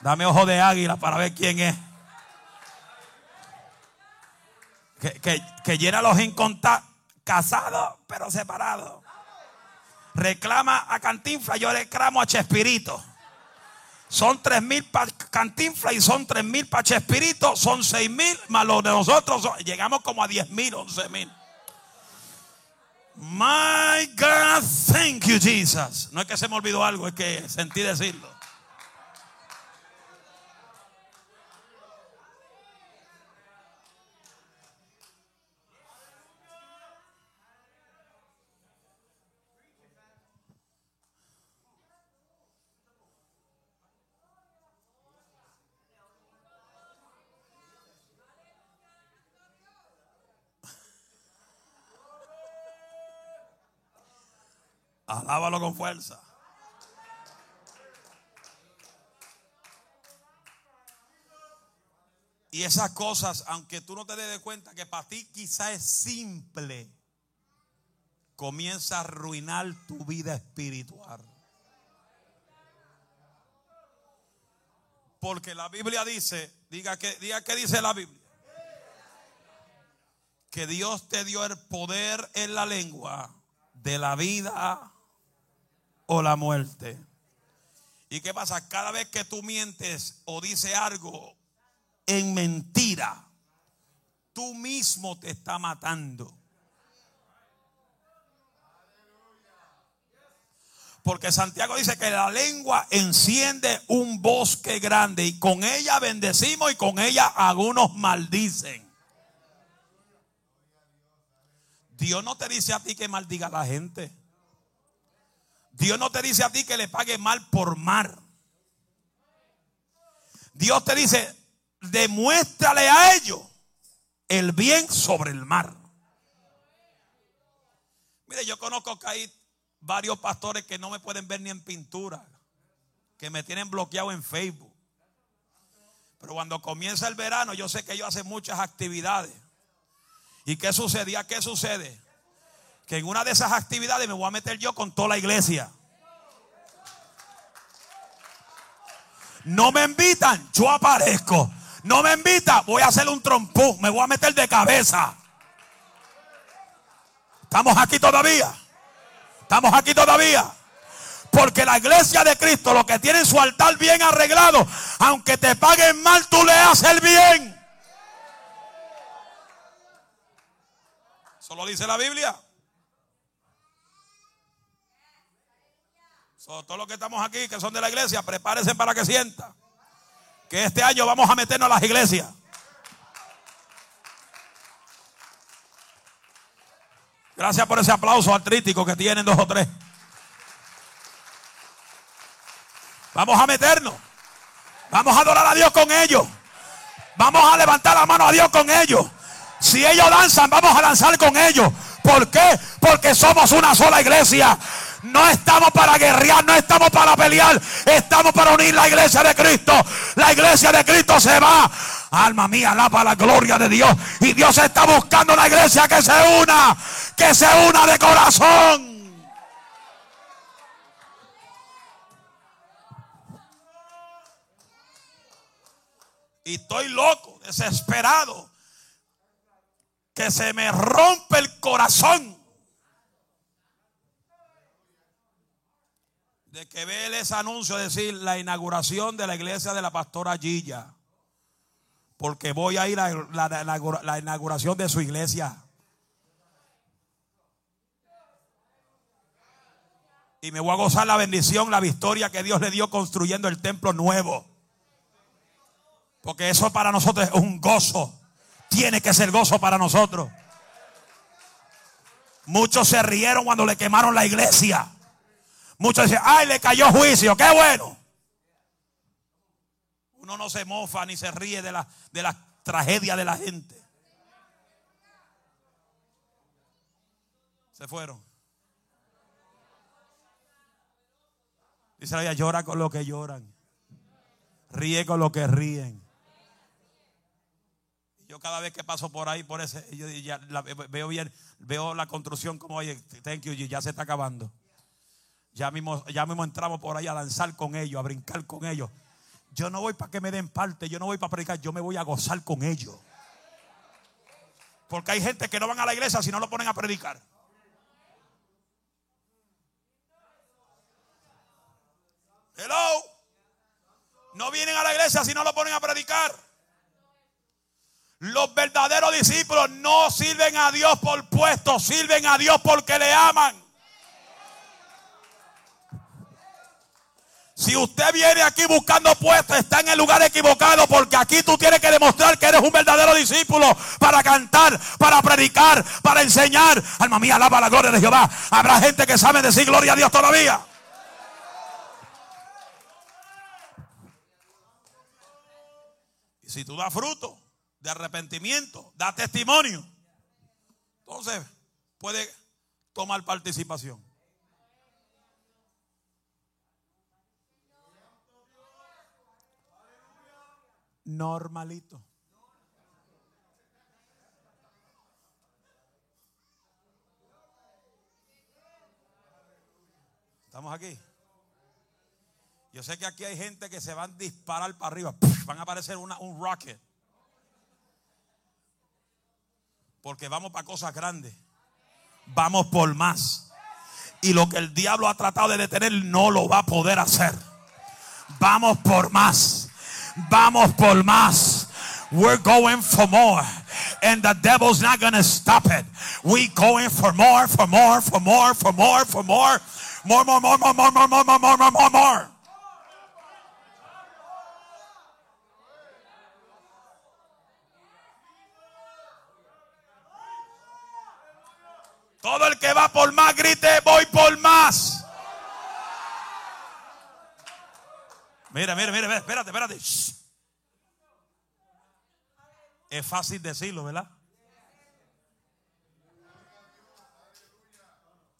Dame ojo de águila para ver quién es. Que, que, llena los incontables, casados pero separados. Reclama a Cantinfla, yo reclamo a Chespirito. Son tres mil para Cantinfla y son tres mil para Chespirito. Son seis mil más los de nosotros. llegamos como a diez mil, once mil. My God, thank you, Jesus. No es que se me olvidó algo, es que sentí decirlo. Alábalo con fuerza. Y esas cosas, aunque tú no te des cuenta que para ti quizá es simple, comienza a arruinar tu vida espiritual. Porque la Biblia dice, diga que, diga que dice la Biblia, que Dios te dio el poder en la lengua de la vida o la muerte. ¿Y qué pasa? Cada vez que tú mientes o dices algo en mentira, tú mismo te está matando. Porque Santiago dice que la lengua enciende un bosque grande y con ella bendecimos y con ella algunos maldicen. Dios no te dice a ti que maldiga a la gente. Dios no te dice a ti que le pague mal por mar. Dios te dice, demuéstrale a ellos el bien sobre el mar. Mire, yo conozco que hay varios pastores que no me pueden ver ni en pintura, que me tienen bloqueado en Facebook. Pero cuando comienza el verano, yo sé que ellos hacen muchas actividades. ¿Y qué sucedía? ¿Qué sucede? Que en una de esas actividades me voy a meter yo con toda la iglesia. No me invitan, yo aparezco. No me invitan, voy a hacer un trompú, me voy a meter de cabeza. ¿Estamos aquí todavía? ¿Estamos aquí todavía? Porque la iglesia de Cristo, lo que tiene su altar bien arreglado, aunque te paguen mal, tú le haces el bien. Solo dice la Biblia. Todos los que estamos aquí, que son de la iglesia, prepárense para que sienta. Que este año vamos a meternos a las iglesias. Gracias por ese aplauso artrítico que tienen dos o tres. Vamos a meternos. Vamos a adorar a Dios con ellos. Vamos a levantar la mano a Dios con ellos. Si ellos danzan, vamos a danzar con ellos. ¿Por qué? Porque somos una sola iglesia. No estamos para guerrear, no estamos para pelear. Estamos para unir la iglesia de Cristo. La iglesia de Cristo se va. Alma mía, alaba la gloria de Dios. Y Dios está buscando la iglesia que se una, que se una de corazón. Y estoy loco, desesperado, que se me rompe el corazón De que ve ese anuncio decir la inauguración de la iglesia de la pastora Gilla. Porque voy a ir a la inauguración de su iglesia. Y me voy a gozar la bendición, la victoria que Dios le dio construyendo el templo nuevo. Porque eso para nosotros es un gozo. Tiene que ser gozo para nosotros. Muchos se rieron cuando le quemaron la iglesia. Muchos dicen, ay, le cayó juicio, qué bueno. Uno no se mofa ni se ríe de la, de la tragedia de la gente. Se fueron. Dice la llora con lo que lloran. Ríe con lo que ríen. Yo cada vez que paso por ahí, por ese, yo veo bien, veo la construcción como, oye, thank you, ya se está acabando. Ya mismo, ya mismo entramos por ahí a danzar con ellos, a brincar con ellos. Yo no voy para que me den parte, yo no voy para predicar, yo me voy a gozar con ellos. Porque hay gente que no van a la iglesia si no lo ponen a predicar. Hello. No vienen a la iglesia si no lo ponen a predicar. Los verdaderos discípulos no sirven a Dios por puesto, sirven a Dios porque le aman. Si usted viene aquí buscando puestos, está en el lugar equivocado porque aquí tú tienes que demostrar que eres un verdadero discípulo para cantar, para predicar, para enseñar. Alma mía, alaba la gloria de Jehová. Habrá gente que sabe decir gloria a Dios todavía. Y si tú das fruto de arrepentimiento, da testimonio, entonces puede tomar participación. Normalito. ¿Estamos aquí? Yo sé que aquí hay gente que se van a disparar para arriba. Van a aparecer un rocket. Porque vamos para cosas grandes. Vamos por más. Y lo que el diablo ha tratado de detener no lo va a poder hacer. Vamos por más. Vamos por más. We're going for more. And the devil's not going to stop it. We going for more, for more, for more, for more, for more. More, more, more, more, more, more, more, more, more, more, more, more. Todo el que va por más grite, voy por más. Mira, mira, mira, espérate, espérate. Es fácil decirlo, ¿verdad?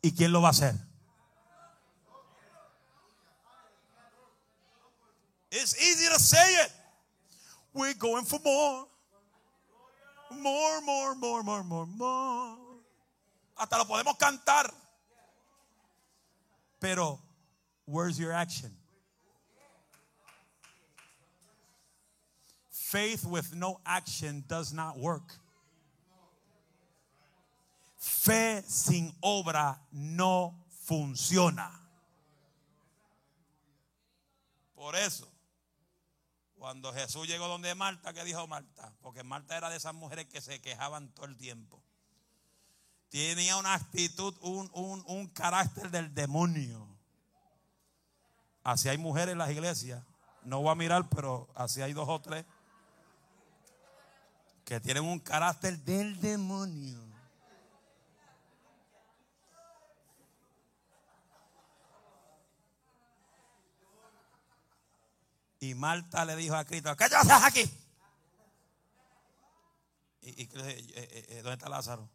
¿Y quién lo va a hacer? It's easy to say it. We're going for more. More, more, more, more, more, more. Hasta lo podemos cantar. Pero, where's your action? Faith with no action does not work. Fe sin obra no funciona. Por eso, cuando Jesús llegó donde Marta, ¿qué dijo Marta? Porque Marta era de esas mujeres que se quejaban todo el tiempo tenía una actitud, un, un, carácter del demonio. Así hay mujeres en las iglesias. No voy a mirar, pero así hay dos o tres que tienen un carácter del demonio. Y Marta le dijo a Cristo, ¿qué haces aquí? ¿Y, eh, eh, eh, dónde está Lázaro?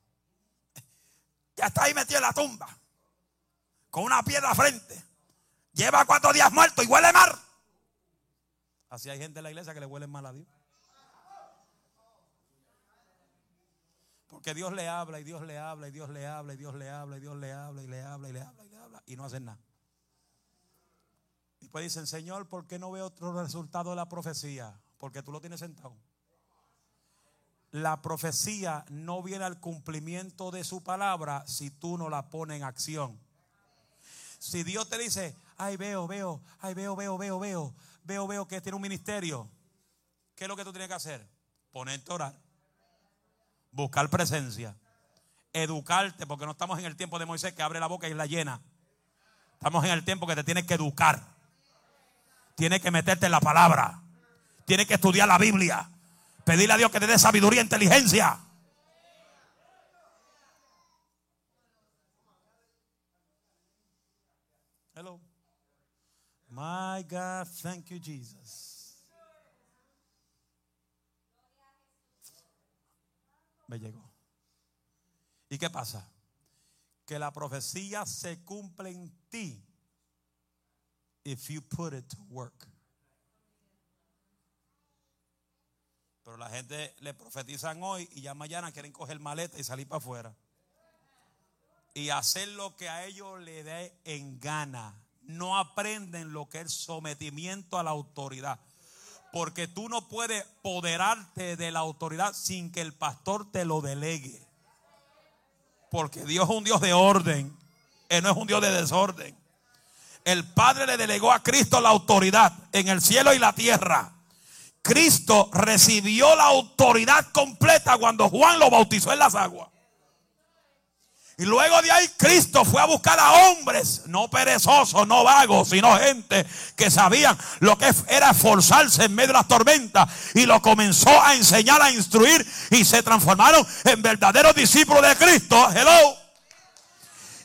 <laughs> Ya está ahí metido en la tumba. Con una piedra frente. Lleva cuatro días muerto y huele mal. Así hay gente en la iglesia que le huele mal a Dios. Porque Dios le habla y Dios le habla y Dios le habla y Dios le habla y Dios le habla y le habla y le habla y le habla y no hacen nada. Y pues dicen, Señor, ¿por qué no veo otro resultado de la profecía? Porque tú lo tienes sentado. La profecía no viene al cumplimiento de su palabra si tú no la pones en acción. Si Dios te dice, ay, veo, veo, ay, veo, veo, veo, veo, veo, veo que tiene un ministerio, ¿qué es lo que tú tienes que hacer? Ponerte a orar, buscar presencia, educarte, porque no estamos en el tiempo de Moisés que abre la boca y la llena. Estamos en el tiempo que te tienes que educar. Tienes que meterte en la palabra. Tienes que estudiar la Biblia. Pedirle a Dios que te dé sabiduría e inteligencia. Hello. My God, thank you, Jesus. Me llegó. ¿Y qué pasa? Que la profecía se cumple en ti if you put it to work. Pero la gente le profetizan hoy y ya mañana quieren coger maleta y salir para afuera. Y hacer lo que a ellos le dé en gana. No aprenden lo que es sometimiento a la autoridad. Porque tú no puedes poderarte de la autoridad sin que el pastor te lo delegue. Porque Dios es un Dios de orden. Él no es un Dios de desorden. El Padre le delegó a Cristo la autoridad en el cielo y la tierra. Cristo recibió la autoridad completa cuando Juan lo bautizó en las aguas. Y luego de ahí Cristo fue a buscar a hombres, no perezosos, no vagos, sino gente que sabían lo que era esforzarse en medio de las tormentas. Y lo comenzó a enseñar, a instruir y se transformaron en verdaderos discípulos de Cristo. Hello.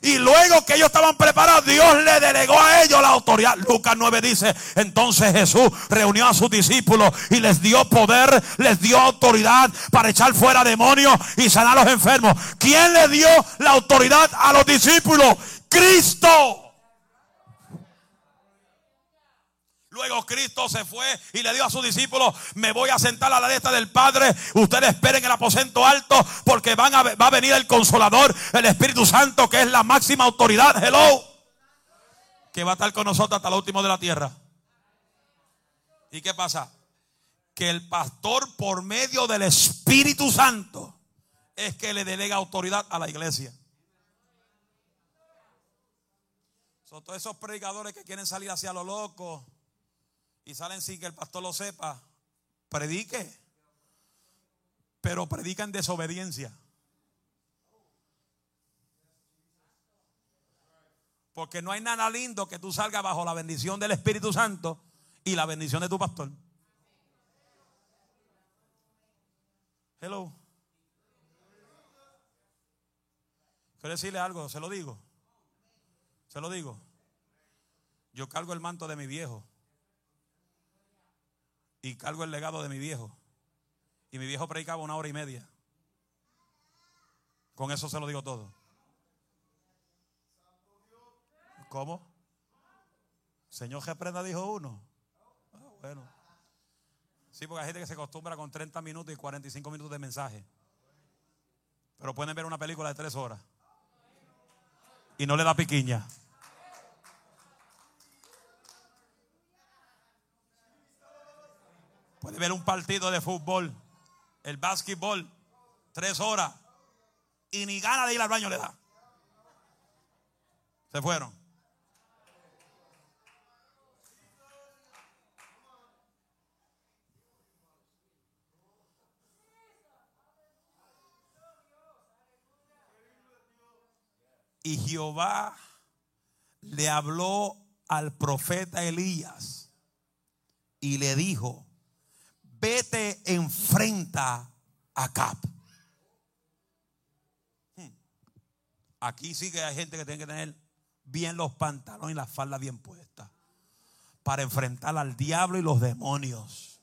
Y luego que ellos estaban preparados, Dios le delegó a ellos la autoridad. Lucas 9 dice, entonces Jesús reunió a sus discípulos y les dio poder, les dio autoridad para echar fuera demonios y sanar a los enfermos. ¿Quién le dio la autoridad a los discípulos? Cristo. Luego Cristo se fue y le dijo a sus discípulos, me voy a sentar a la derecha del Padre, ustedes esperen el aposento alto porque va a venir el consolador, el Espíritu Santo, que es la máxima autoridad, hello, que va a estar con nosotros hasta el último de la tierra. ¿Y qué pasa? Que el pastor por medio del Espíritu Santo es que le delega autoridad a la iglesia. Son todos esos predicadores que quieren salir hacia lo loco y salen sin que el pastor lo sepa, predique. Pero predica en desobediencia. Porque no hay nada lindo que tú salgas bajo la bendición del Espíritu Santo y la bendición de tu pastor. Hello. Quiero decirle algo, se lo digo. Se lo digo. Yo cargo el manto de mi viejo y cargo el legado de mi viejo. Y mi viejo predicaba una hora y media. Con eso se lo digo todo. ¿Cómo? Señor prenda dijo uno. Ah, bueno. Sí, porque hay gente que se acostumbra con 30 minutos y 45 minutos de mensaje. Pero pueden ver una película de tres horas. Y no le da piquiña. Puede ver un partido de fútbol, el básquetbol, tres horas, y ni gana de ir al baño le da. Se fueron. Y Jehová le habló al profeta Elías y le dijo, vete enfrenta a Cap. Hmm. Aquí sí que hay gente que tiene que tener bien los pantalones y la falda bien puesta para enfrentar al diablo y los demonios.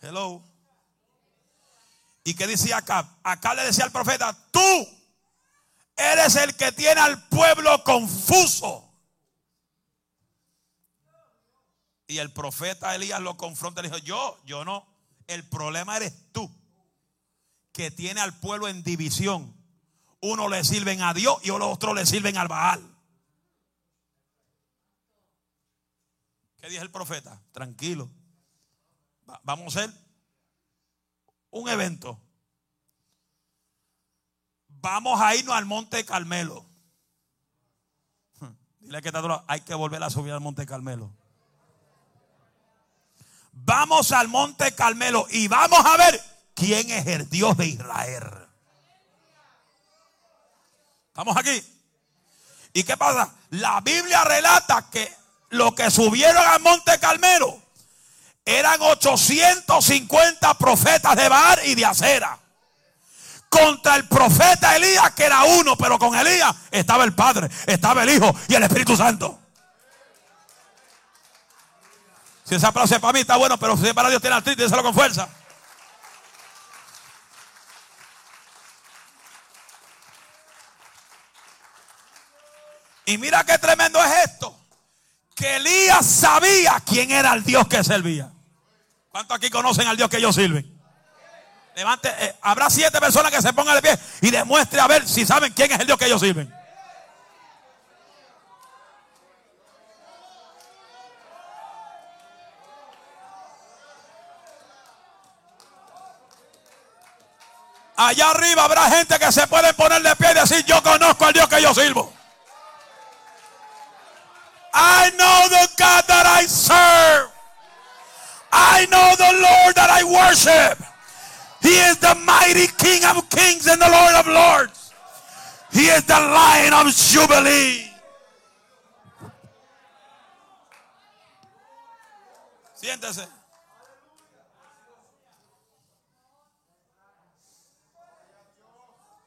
Hello. ¿Y qué decía Acá? Acá le decía al profeta, tú eres el que tiene al pueblo confuso. Y el profeta Elías lo confronta y le dijo, yo, yo no. El problema eres tú, que tiene al pueblo en división. Uno le sirven a Dios y los otros le sirven al Baal. ¿Qué dice el profeta? Tranquilo. vamos a hacer un evento. Vamos a irnos al Monte Carmelo. Dile que está hay que volver a subir al Monte Carmelo. Vamos al Monte Carmelo y vamos a ver quién es el Dios de Israel. ¿Estamos aquí? ¿Y qué pasa? La Biblia relata que lo que subieron al Monte Carmelo eran 850 profetas de Bar y de Acera. Contra el profeta Elías, que era uno, pero con Elías estaba el Padre, estaba el Hijo y el Espíritu Santo. Si esa aplauso es para mí, está bueno, pero si para Dios tiene artritis, díselo con fuerza. Y mira qué tremendo es esto. Que Elías sabía quién era el Dios que servía. ¿Cuántos aquí conocen al Dios que ellos sirven? Levante, eh, habrá siete personas que se pongan de pie y demuestre a ver si saben quién es el Dios que ellos sirven. Allá arriba habrá gente que se puede poner de pie y decir, yo conozco al Dios que yo sirvo. I know the God that I serve. I know the Lord that I worship. He is the mighty King of kings and the Lord of lords. He is the Lion of Jubilee. Siéntese.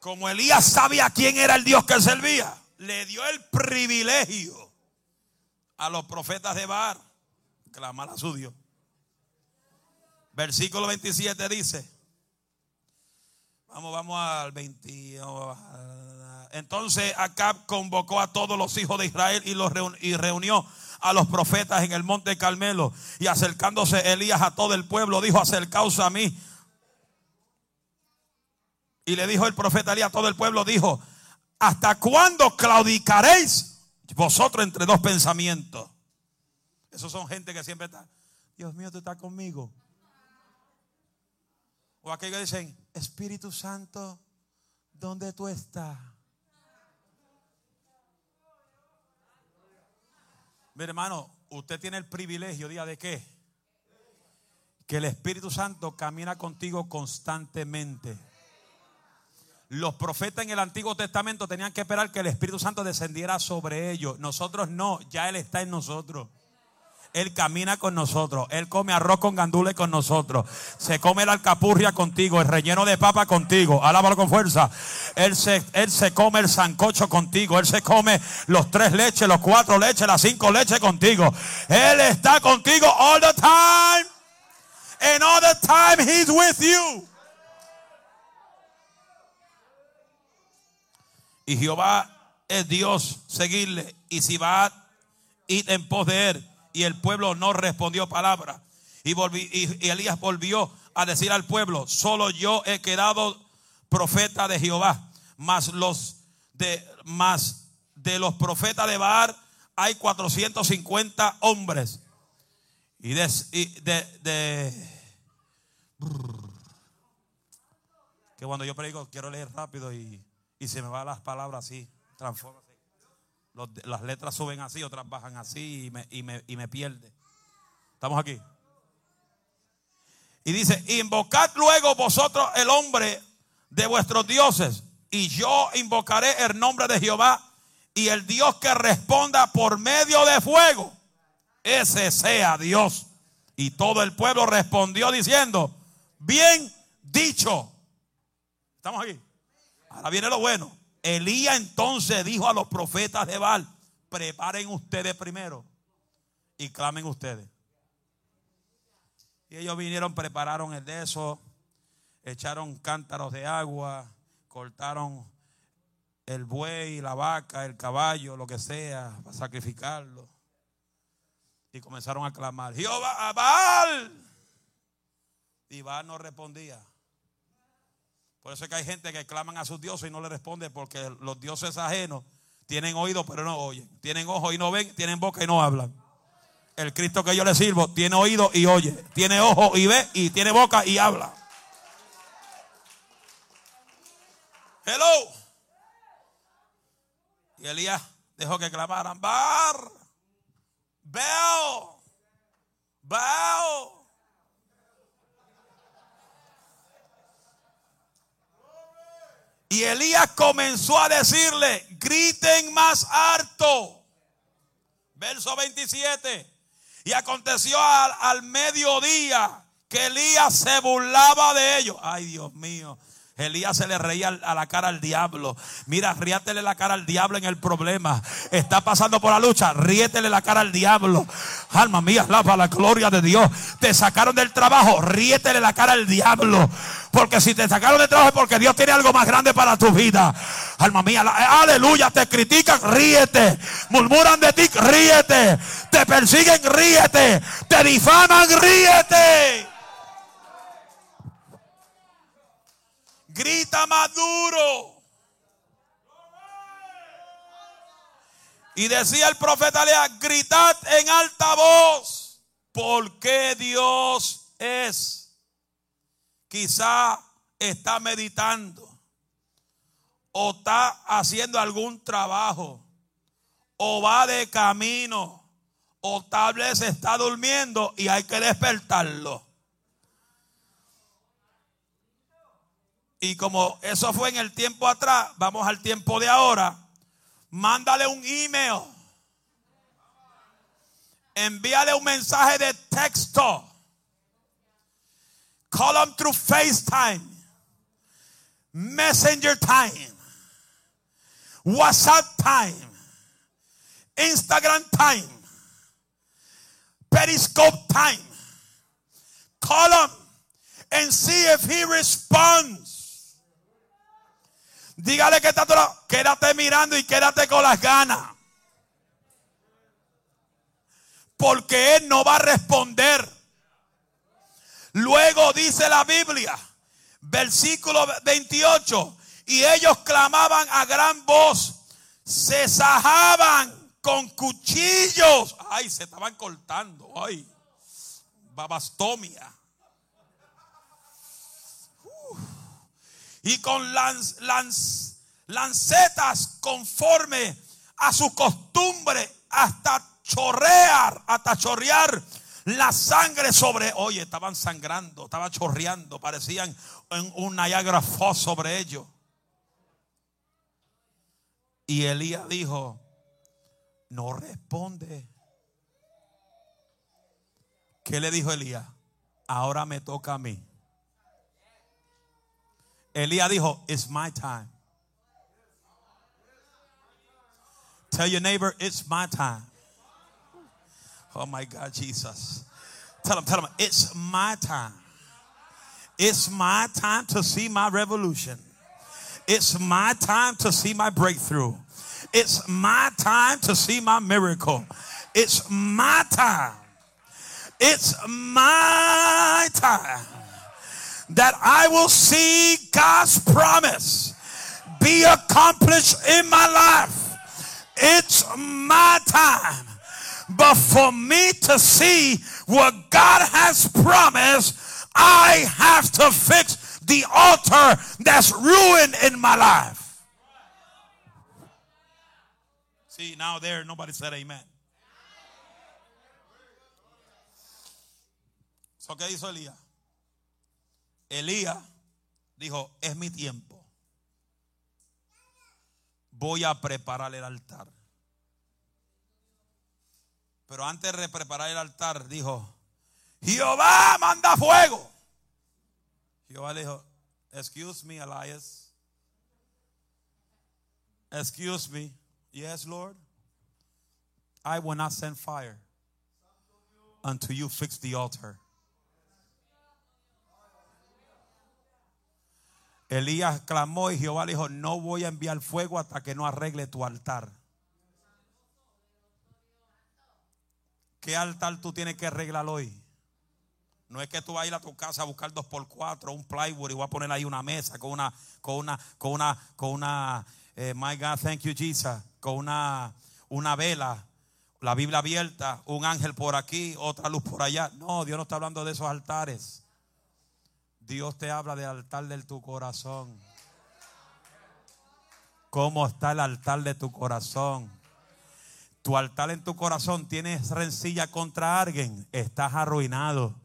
Como Elías sabía quién era el Dios que servía, le dio el privilegio a los profetas de Bar, clamar a su Dios. Versículo 27 dice, vamos, vamos al 20. Entonces Acab convocó a todos los hijos de Israel y, los y reunió a los profetas en el monte Carmelo. Y acercándose Elías a todo el pueblo, dijo, acercaos a mí. Y le dijo el profeta Elías a todo el pueblo, dijo, ¿hasta cuándo claudicaréis? Vosotros entre dos pensamientos. Esos son gente que siempre está, Dios mío, tú estás conmigo. O aquellos que dicen, Espíritu Santo, ¿dónde tú estás? Mi hermano, usted tiene el privilegio, día de qué? Que el Espíritu Santo camina contigo constantemente. Los profetas en el Antiguo Testamento tenían que esperar que el Espíritu Santo descendiera sobre ellos. Nosotros no, ya Él está en nosotros. Él camina con nosotros. Él come arroz con gandules con nosotros. Se come la alcapurria contigo, el relleno de papa contigo. Alábalo con fuerza. Él se, él se come el sancocho contigo. Él se come los tres leches, los cuatro leches, las cinco leches contigo. Él está contigo all the time. And all the time He's with you. Y Jehová es Dios, seguirle. Y si va, ir en pos de él. Y el pueblo no respondió palabra. Y, y, Elías volvió a decir al pueblo, solo yo he quedado profeta de Jehová. Más los de, más de los profetas de Baal hay 450 hombres. Y de, de, de que cuando yo predico quiero leer rápido y y se me van las palabras así, transforma. las letras suben así, otras bajan así y me, y me, y me pierde. ¿Estamos aquí? Y dice, invocad luego vosotros el hombre de vuestros dioses y yo invocaré el nombre de Jehová y el Dios que responda por medio de fuego, ese sea Dios. Y todo el pueblo respondió diciendo, bien dicho. ¿Estamos aquí? Ahora viene lo bueno. Elías entonces dijo a los profetas de Baal, preparen ustedes primero y clamen ustedes. Y ellos vinieron, prepararon el de eso, echaron cántaros de agua, cortaron el buey, la vaca, el caballo, lo que sea, para sacrificarlo. Y comenzaron a clamar, Jehová, Baal. Y Baal no respondía. Por eso es que hay gente que claman a sus dioses y no le responde porque los dioses ajenos tienen oído pero no oyen. Tienen ojo y no ven, tienen boca y no hablan. El Cristo que yo le sirvo tiene oído y oye, tiene ojo y ve y tiene boca y habla. Hello. Y Elías dejó que clamaran, Bar, Bell, Bell. Y Elías comenzó a decirle, griten más harto. Verso 27. Y aconteció al, al mediodía que Elías se burlaba de ellos. Ay, Dios mío. Elías se le reía a la cara al diablo. Mira, ríatele la cara al diablo en el problema. Está pasando por la lucha, ríetele la cara al diablo. Alma mía, alaba la gloria de Dios. Te sacaron del trabajo, ríetele la cara al diablo. Porque si te sacaron del trabajo es porque Dios tiene algo más grande para tu vida. Alma mía, aleluya, te critican, ríete. Murmuran de ti, ríete. Te persiguen, ríete. Te difaman, ríete. Grita más duro. Y decía el profeta Lea, gritad en alta voz, porque Dios es. Quizá está meditando o está haciendo algún trabajo o va de camino o tal vez está durmiendo y hay que despertarlo. Y como eso fue en el tiempo atrás, vamos al tiempo de ahora. Mándale un email. Envíale un mensaje de texto. Call them through FaceTime. Messenger time. WhatsApp time. Instagram time. Periscope time. Call him and see if he responds. Dígale que está todo, quédate mirando y quédate con las ganas. Porque Él no va a responder. Luego dice la Biblia, versículo 28, y ellos clamaban a gran voz, se sajaban con cuchillos. Ay, se estaban cortando. Ay, babastomia. y con lancetas conforme a su costumbre hasta chorrear, hasta chorrear la sangre sobre, oye, estaban sangrando, estaba chorreando, parecían un Niagara Falls sobre ellos. Y Elías dijo, no responde. ¿Qué le dijo Elías? Ahora me toca a mí. Elías dijo, it's my time. Tell your neighbor, it's my time. Oh my God, Jesus. Tell him, tell him, it's my time. It's my time to see my revolution. It's my time to see my breakthrough. It's my time to see my miracle. It's my time. It's my time that I will see God's promise be accomplished in my life. It's my time. But for me to see what God has promised, I have to fix the altar that's ruined in my life. See, now there, nobody said amen. So, ¿qué hizo Elías? Elías dijo, es mi tiempo. Voy a preparar el altar. Pero antes de preparar el altar, dijo, Jehová manda fuego. Jehová le dijo, excuse me, Elias. Excuse me. Yes, Lord. I will not send fire until you fix the altar. Elías clamó y Jehová le dijo, no voy a enviar fuego hasta que no arregle tu altar. ¿Qué altar tú tienes que arreglar hoy? No es que tú vas a a tu casa a buscar dos por cuatro, un plywood y voy a poner ahí una mesa con una, con una, con una, con una, eh, my God, thank you Jesus, con una, una vela la Biblia abierta, un ángel por aquí, otra luz por allá. No, Dios no está hablando de esos altares. Dios te habla del altar de tu corazón. ¿Cómo está el altar de tu corazón? Tu altar en tu corazón tienes rencilla contra alguien, estás arruinado.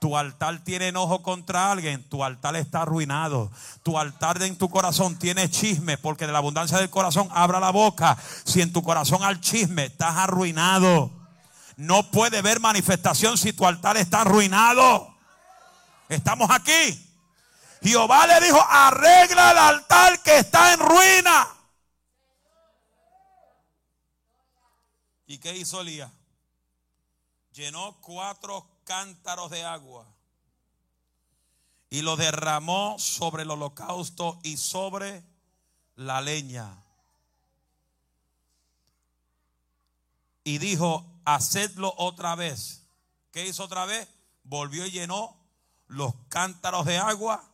Tu altar tiene enojo contra alguien, tu altar está arruinado. Tu altar en tu corazón tiene chisme, porque de la abundancia del corazón abra la boca. Si en tu corazón hay chisme, estás arruinado. No puede haber manifestación si tu altar está arruinado. Estamos aquí. Jehová le dijo, arregla el altar que está en ruina. ¿Y qué hizo Elías? Llenó cuatro cántaros de agua y lo derramó sobre el holocausto y sobre la leña. Y dijo, hacedlo otra vez. ¿Qué hizo otra vez? Volvió y llenó los cántaros de agua.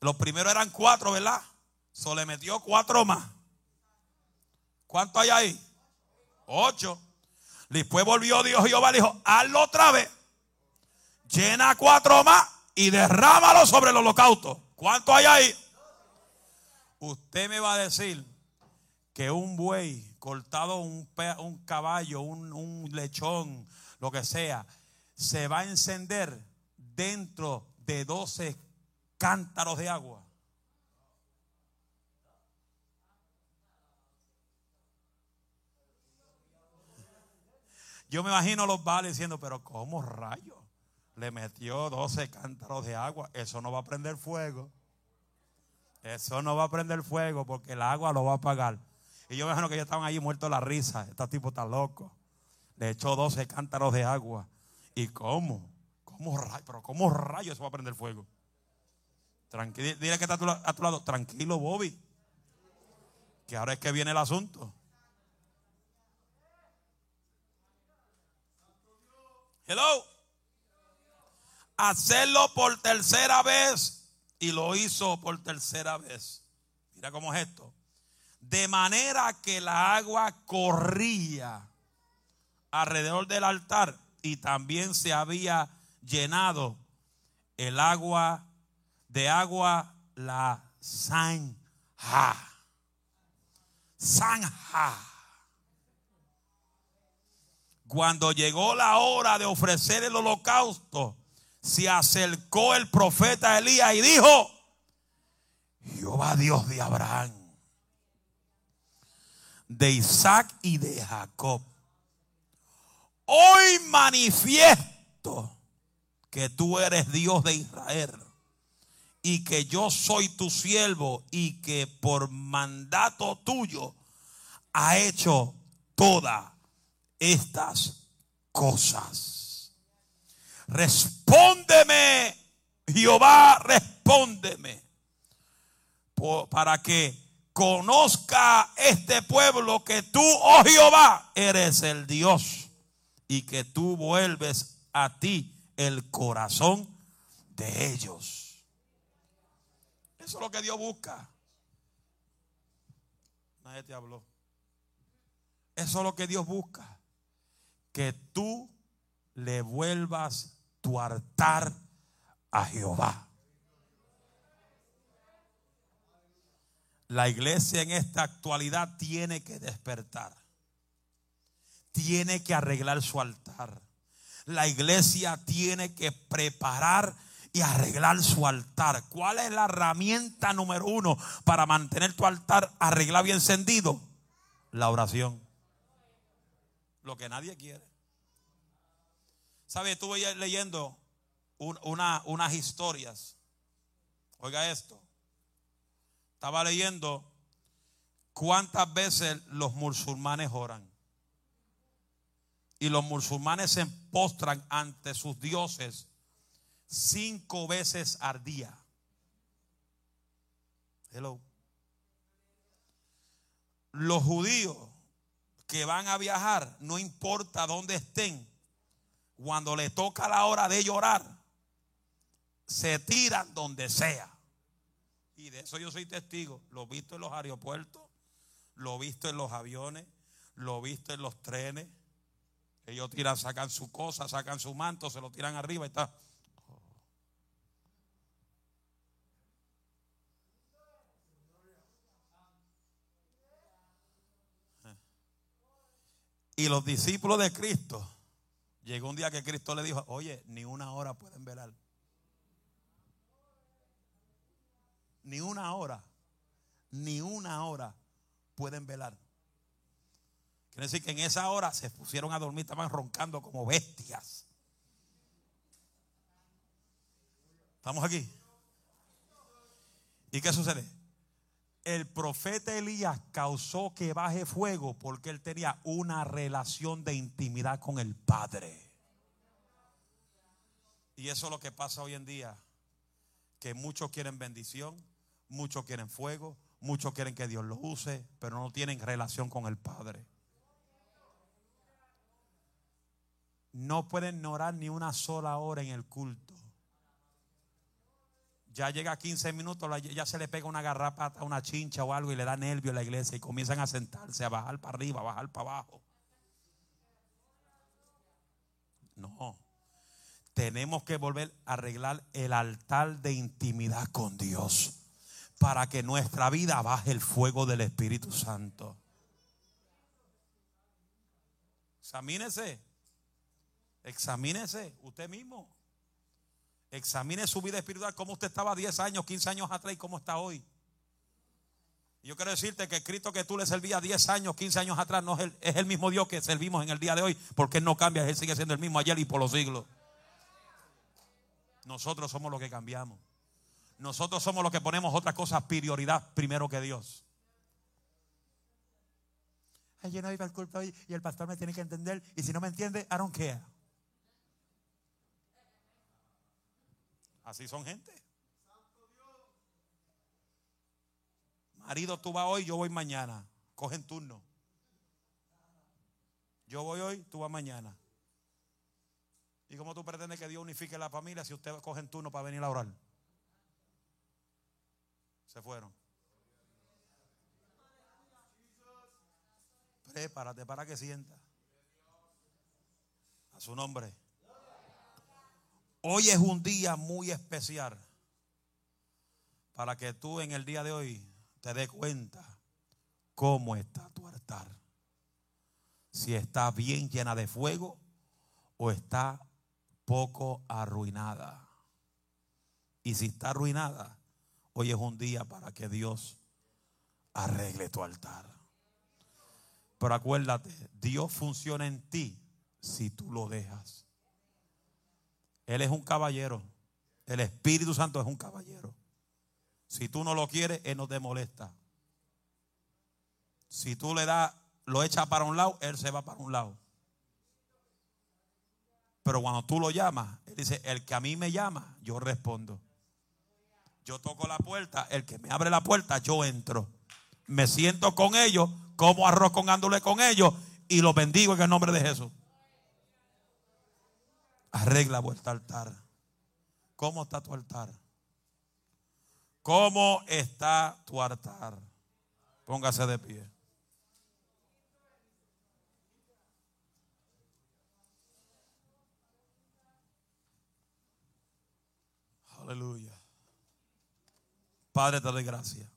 Los primeros eran cuatro, ¿verdad? So le metió cuatro más. ¿Cuánto hay ahí? Ocho. Después volvió Dios Jehová, le dijo, hazlo otra vez llena cuatro más y derrámalo sobre el holocausto. ¿Cuánto hay ahí? Usted me va a decir que un buey cortado, un, un caballo, un, un lechón, lo que sea, se va a encender dentro de 12 cántaros de agua. Yo me imagino los vales diciendo, pero ¿cómo rayos? le metió 12 cántaros de agua. Eso no va a prender fuego. Eso no va a prender fuego porque el agua lo va a apagar. Y yo me imagino que ellos estaban ahí muertos la risa. Este tipo está loco. Le echó 12 cántaros de agua. ¿Y cómo? ¿Cómo rayo? Pero ¿cómo rayo eso va a prender fuego? Tranquilo, dile que está tu, a tu lado. Tranquilo, Bobby. Que ahora es que viene el asunto. Hello hacerlo por tercera vez y lo hizo por tercera vez. Mira cómo es esto. De manera que la agua corría alrededor del altar y también se había llenado el agua de agua la zanja. Zanja. Cuando llegó la hora de ofrecer el holocausto, se acercó el profeta Elías y dijo, Jehová Dios de Abraham, de Isaac y de Jacob, hoy manifiesto que tú eres Dios de Israel y que yo soy tu siervo y que por mandato tuyo ha hecho todas estas cosas. Respóndeme, Jehová, respóndeme. Para que conozca este pueblo que tú, oh Jehová, eres el Dios y que tú vuelves a ti el corazón de ellos. Eso es lo que Dios busca. Nadie te habló. Eso es lo que Dios busca. Que tú le vuelvas tu altar a Jehová. La iglesia en esta actualidad tiene que despertar. Tiene que arreglar su altar. La iglesia tiene que preparar y arreglar su altar. ¿Cuál es la herramienta número uno para mantener tu altar arreglado y encendido? La oración. Lo que nadie quiere. ¿Sabe? Estuve leyendo unas historias. Oiga esto. Estaba leyendo cuántas veces los musulmanes oran. Y los musulmanes se postran ante sus dioses cinco veces al día. Hello. Los judíos que van a viajar, no importa dónde estén, cuando le toca la hora de llorar, se tiran donde sea. Y de eso yo soy testigo. Lo visto en los aeropuertos, lo visto en los aviones, lo visto en los trenes. Ellos tiran, sacan su cosa, sacan su manto, se lo tiran arriba y está. Y los discípulos de Cristo, llegó un día que Cristo le dijo, oye, ni una hora pueden velar. Ni una hora, ni una hora pueden velar. Quiere decir que en esa hora se pusieron a dormir, estaban roncando como bestias. ¿Estamos aquí? ¿Y qué sucede? El profeta Elías causó que baje fuego porque él tenía una relación de intimidad con el Padre. Y eso es lo que pasa hoy en día, que muchos quieren bendición, muchos quieren fuego, muchos quieren que Dios los use, pero no tienen relación con el Padre. No pueden orar ni una sola hora en el culto ya llega 15 minutos, ya se le pega una garrapata, una chincha o algo y le da nervio a la iglesia y comienzan a sentarse, a bajar para arriba, a bajar para abajo. No, tenemos que volver a arreglar el altar de intimidad con Dios para que nuestra vida baje el fuego del Espíritu Santo. Examínese, examínese usted mismo. Examine su vida espiritual, cómo usted estaba 10 años, 15 años atrás y cómo está hoy. Yo quiero decirte que Cristo que tú le servías 10 años, 15 años atrás no es el, es el mismo Dios que servimos en el día de hoy, porque Él no cambia, Él sigue siendo el mismo ayer y por los siglos. Nosotros somos los que cambiamos. Nosotros somos los que ponemos otras cosas prioridad primero que Dios. Ay, yo no iba al culto hoy y el pastor me tiene que entender. Y si no me entiende, I don't care. Así son gente. Marido, tú vas hoy, yo voy mañana. Cogen turno. Yo voy hoy, tú vas mañana. ¿Y cómo tú pretendes que Dios unifique la familia si ustedes cogen turno para venir a orar? Se fueron. Prepárate para que sienta. A su nombre. Hoy es un día muy especial para que tú en el día de hoy te des cuenta cómo está tu altar. Si está bien llena de fuego o está poco arruinada. Y si está arruinada, hoy es un día para que Dios arregle tu altar. Pero acuérdate, Dios funciona en ti si tú lo dejas. Él es un caballero. El Espíritu Santo es un caballero. Si tú no lo quieres, Él no te molesta. Si tú le das, lo echas para un lado, Él se va para un lado. Pero cuando tú lo llamas, Él dice, el que a mí me llama, yo respondo. Yo toco la puerta, el que me abre la puerta, yo entro. Me siento con ellos, como arroz con con ellos y los bendigo en el nombre de Jesús. Arregla vuestro altar. ¿Cómo está tu altar? ¿Cómo está tu altar? Póngase de pie. Aleluya. Padre, te doy gracias.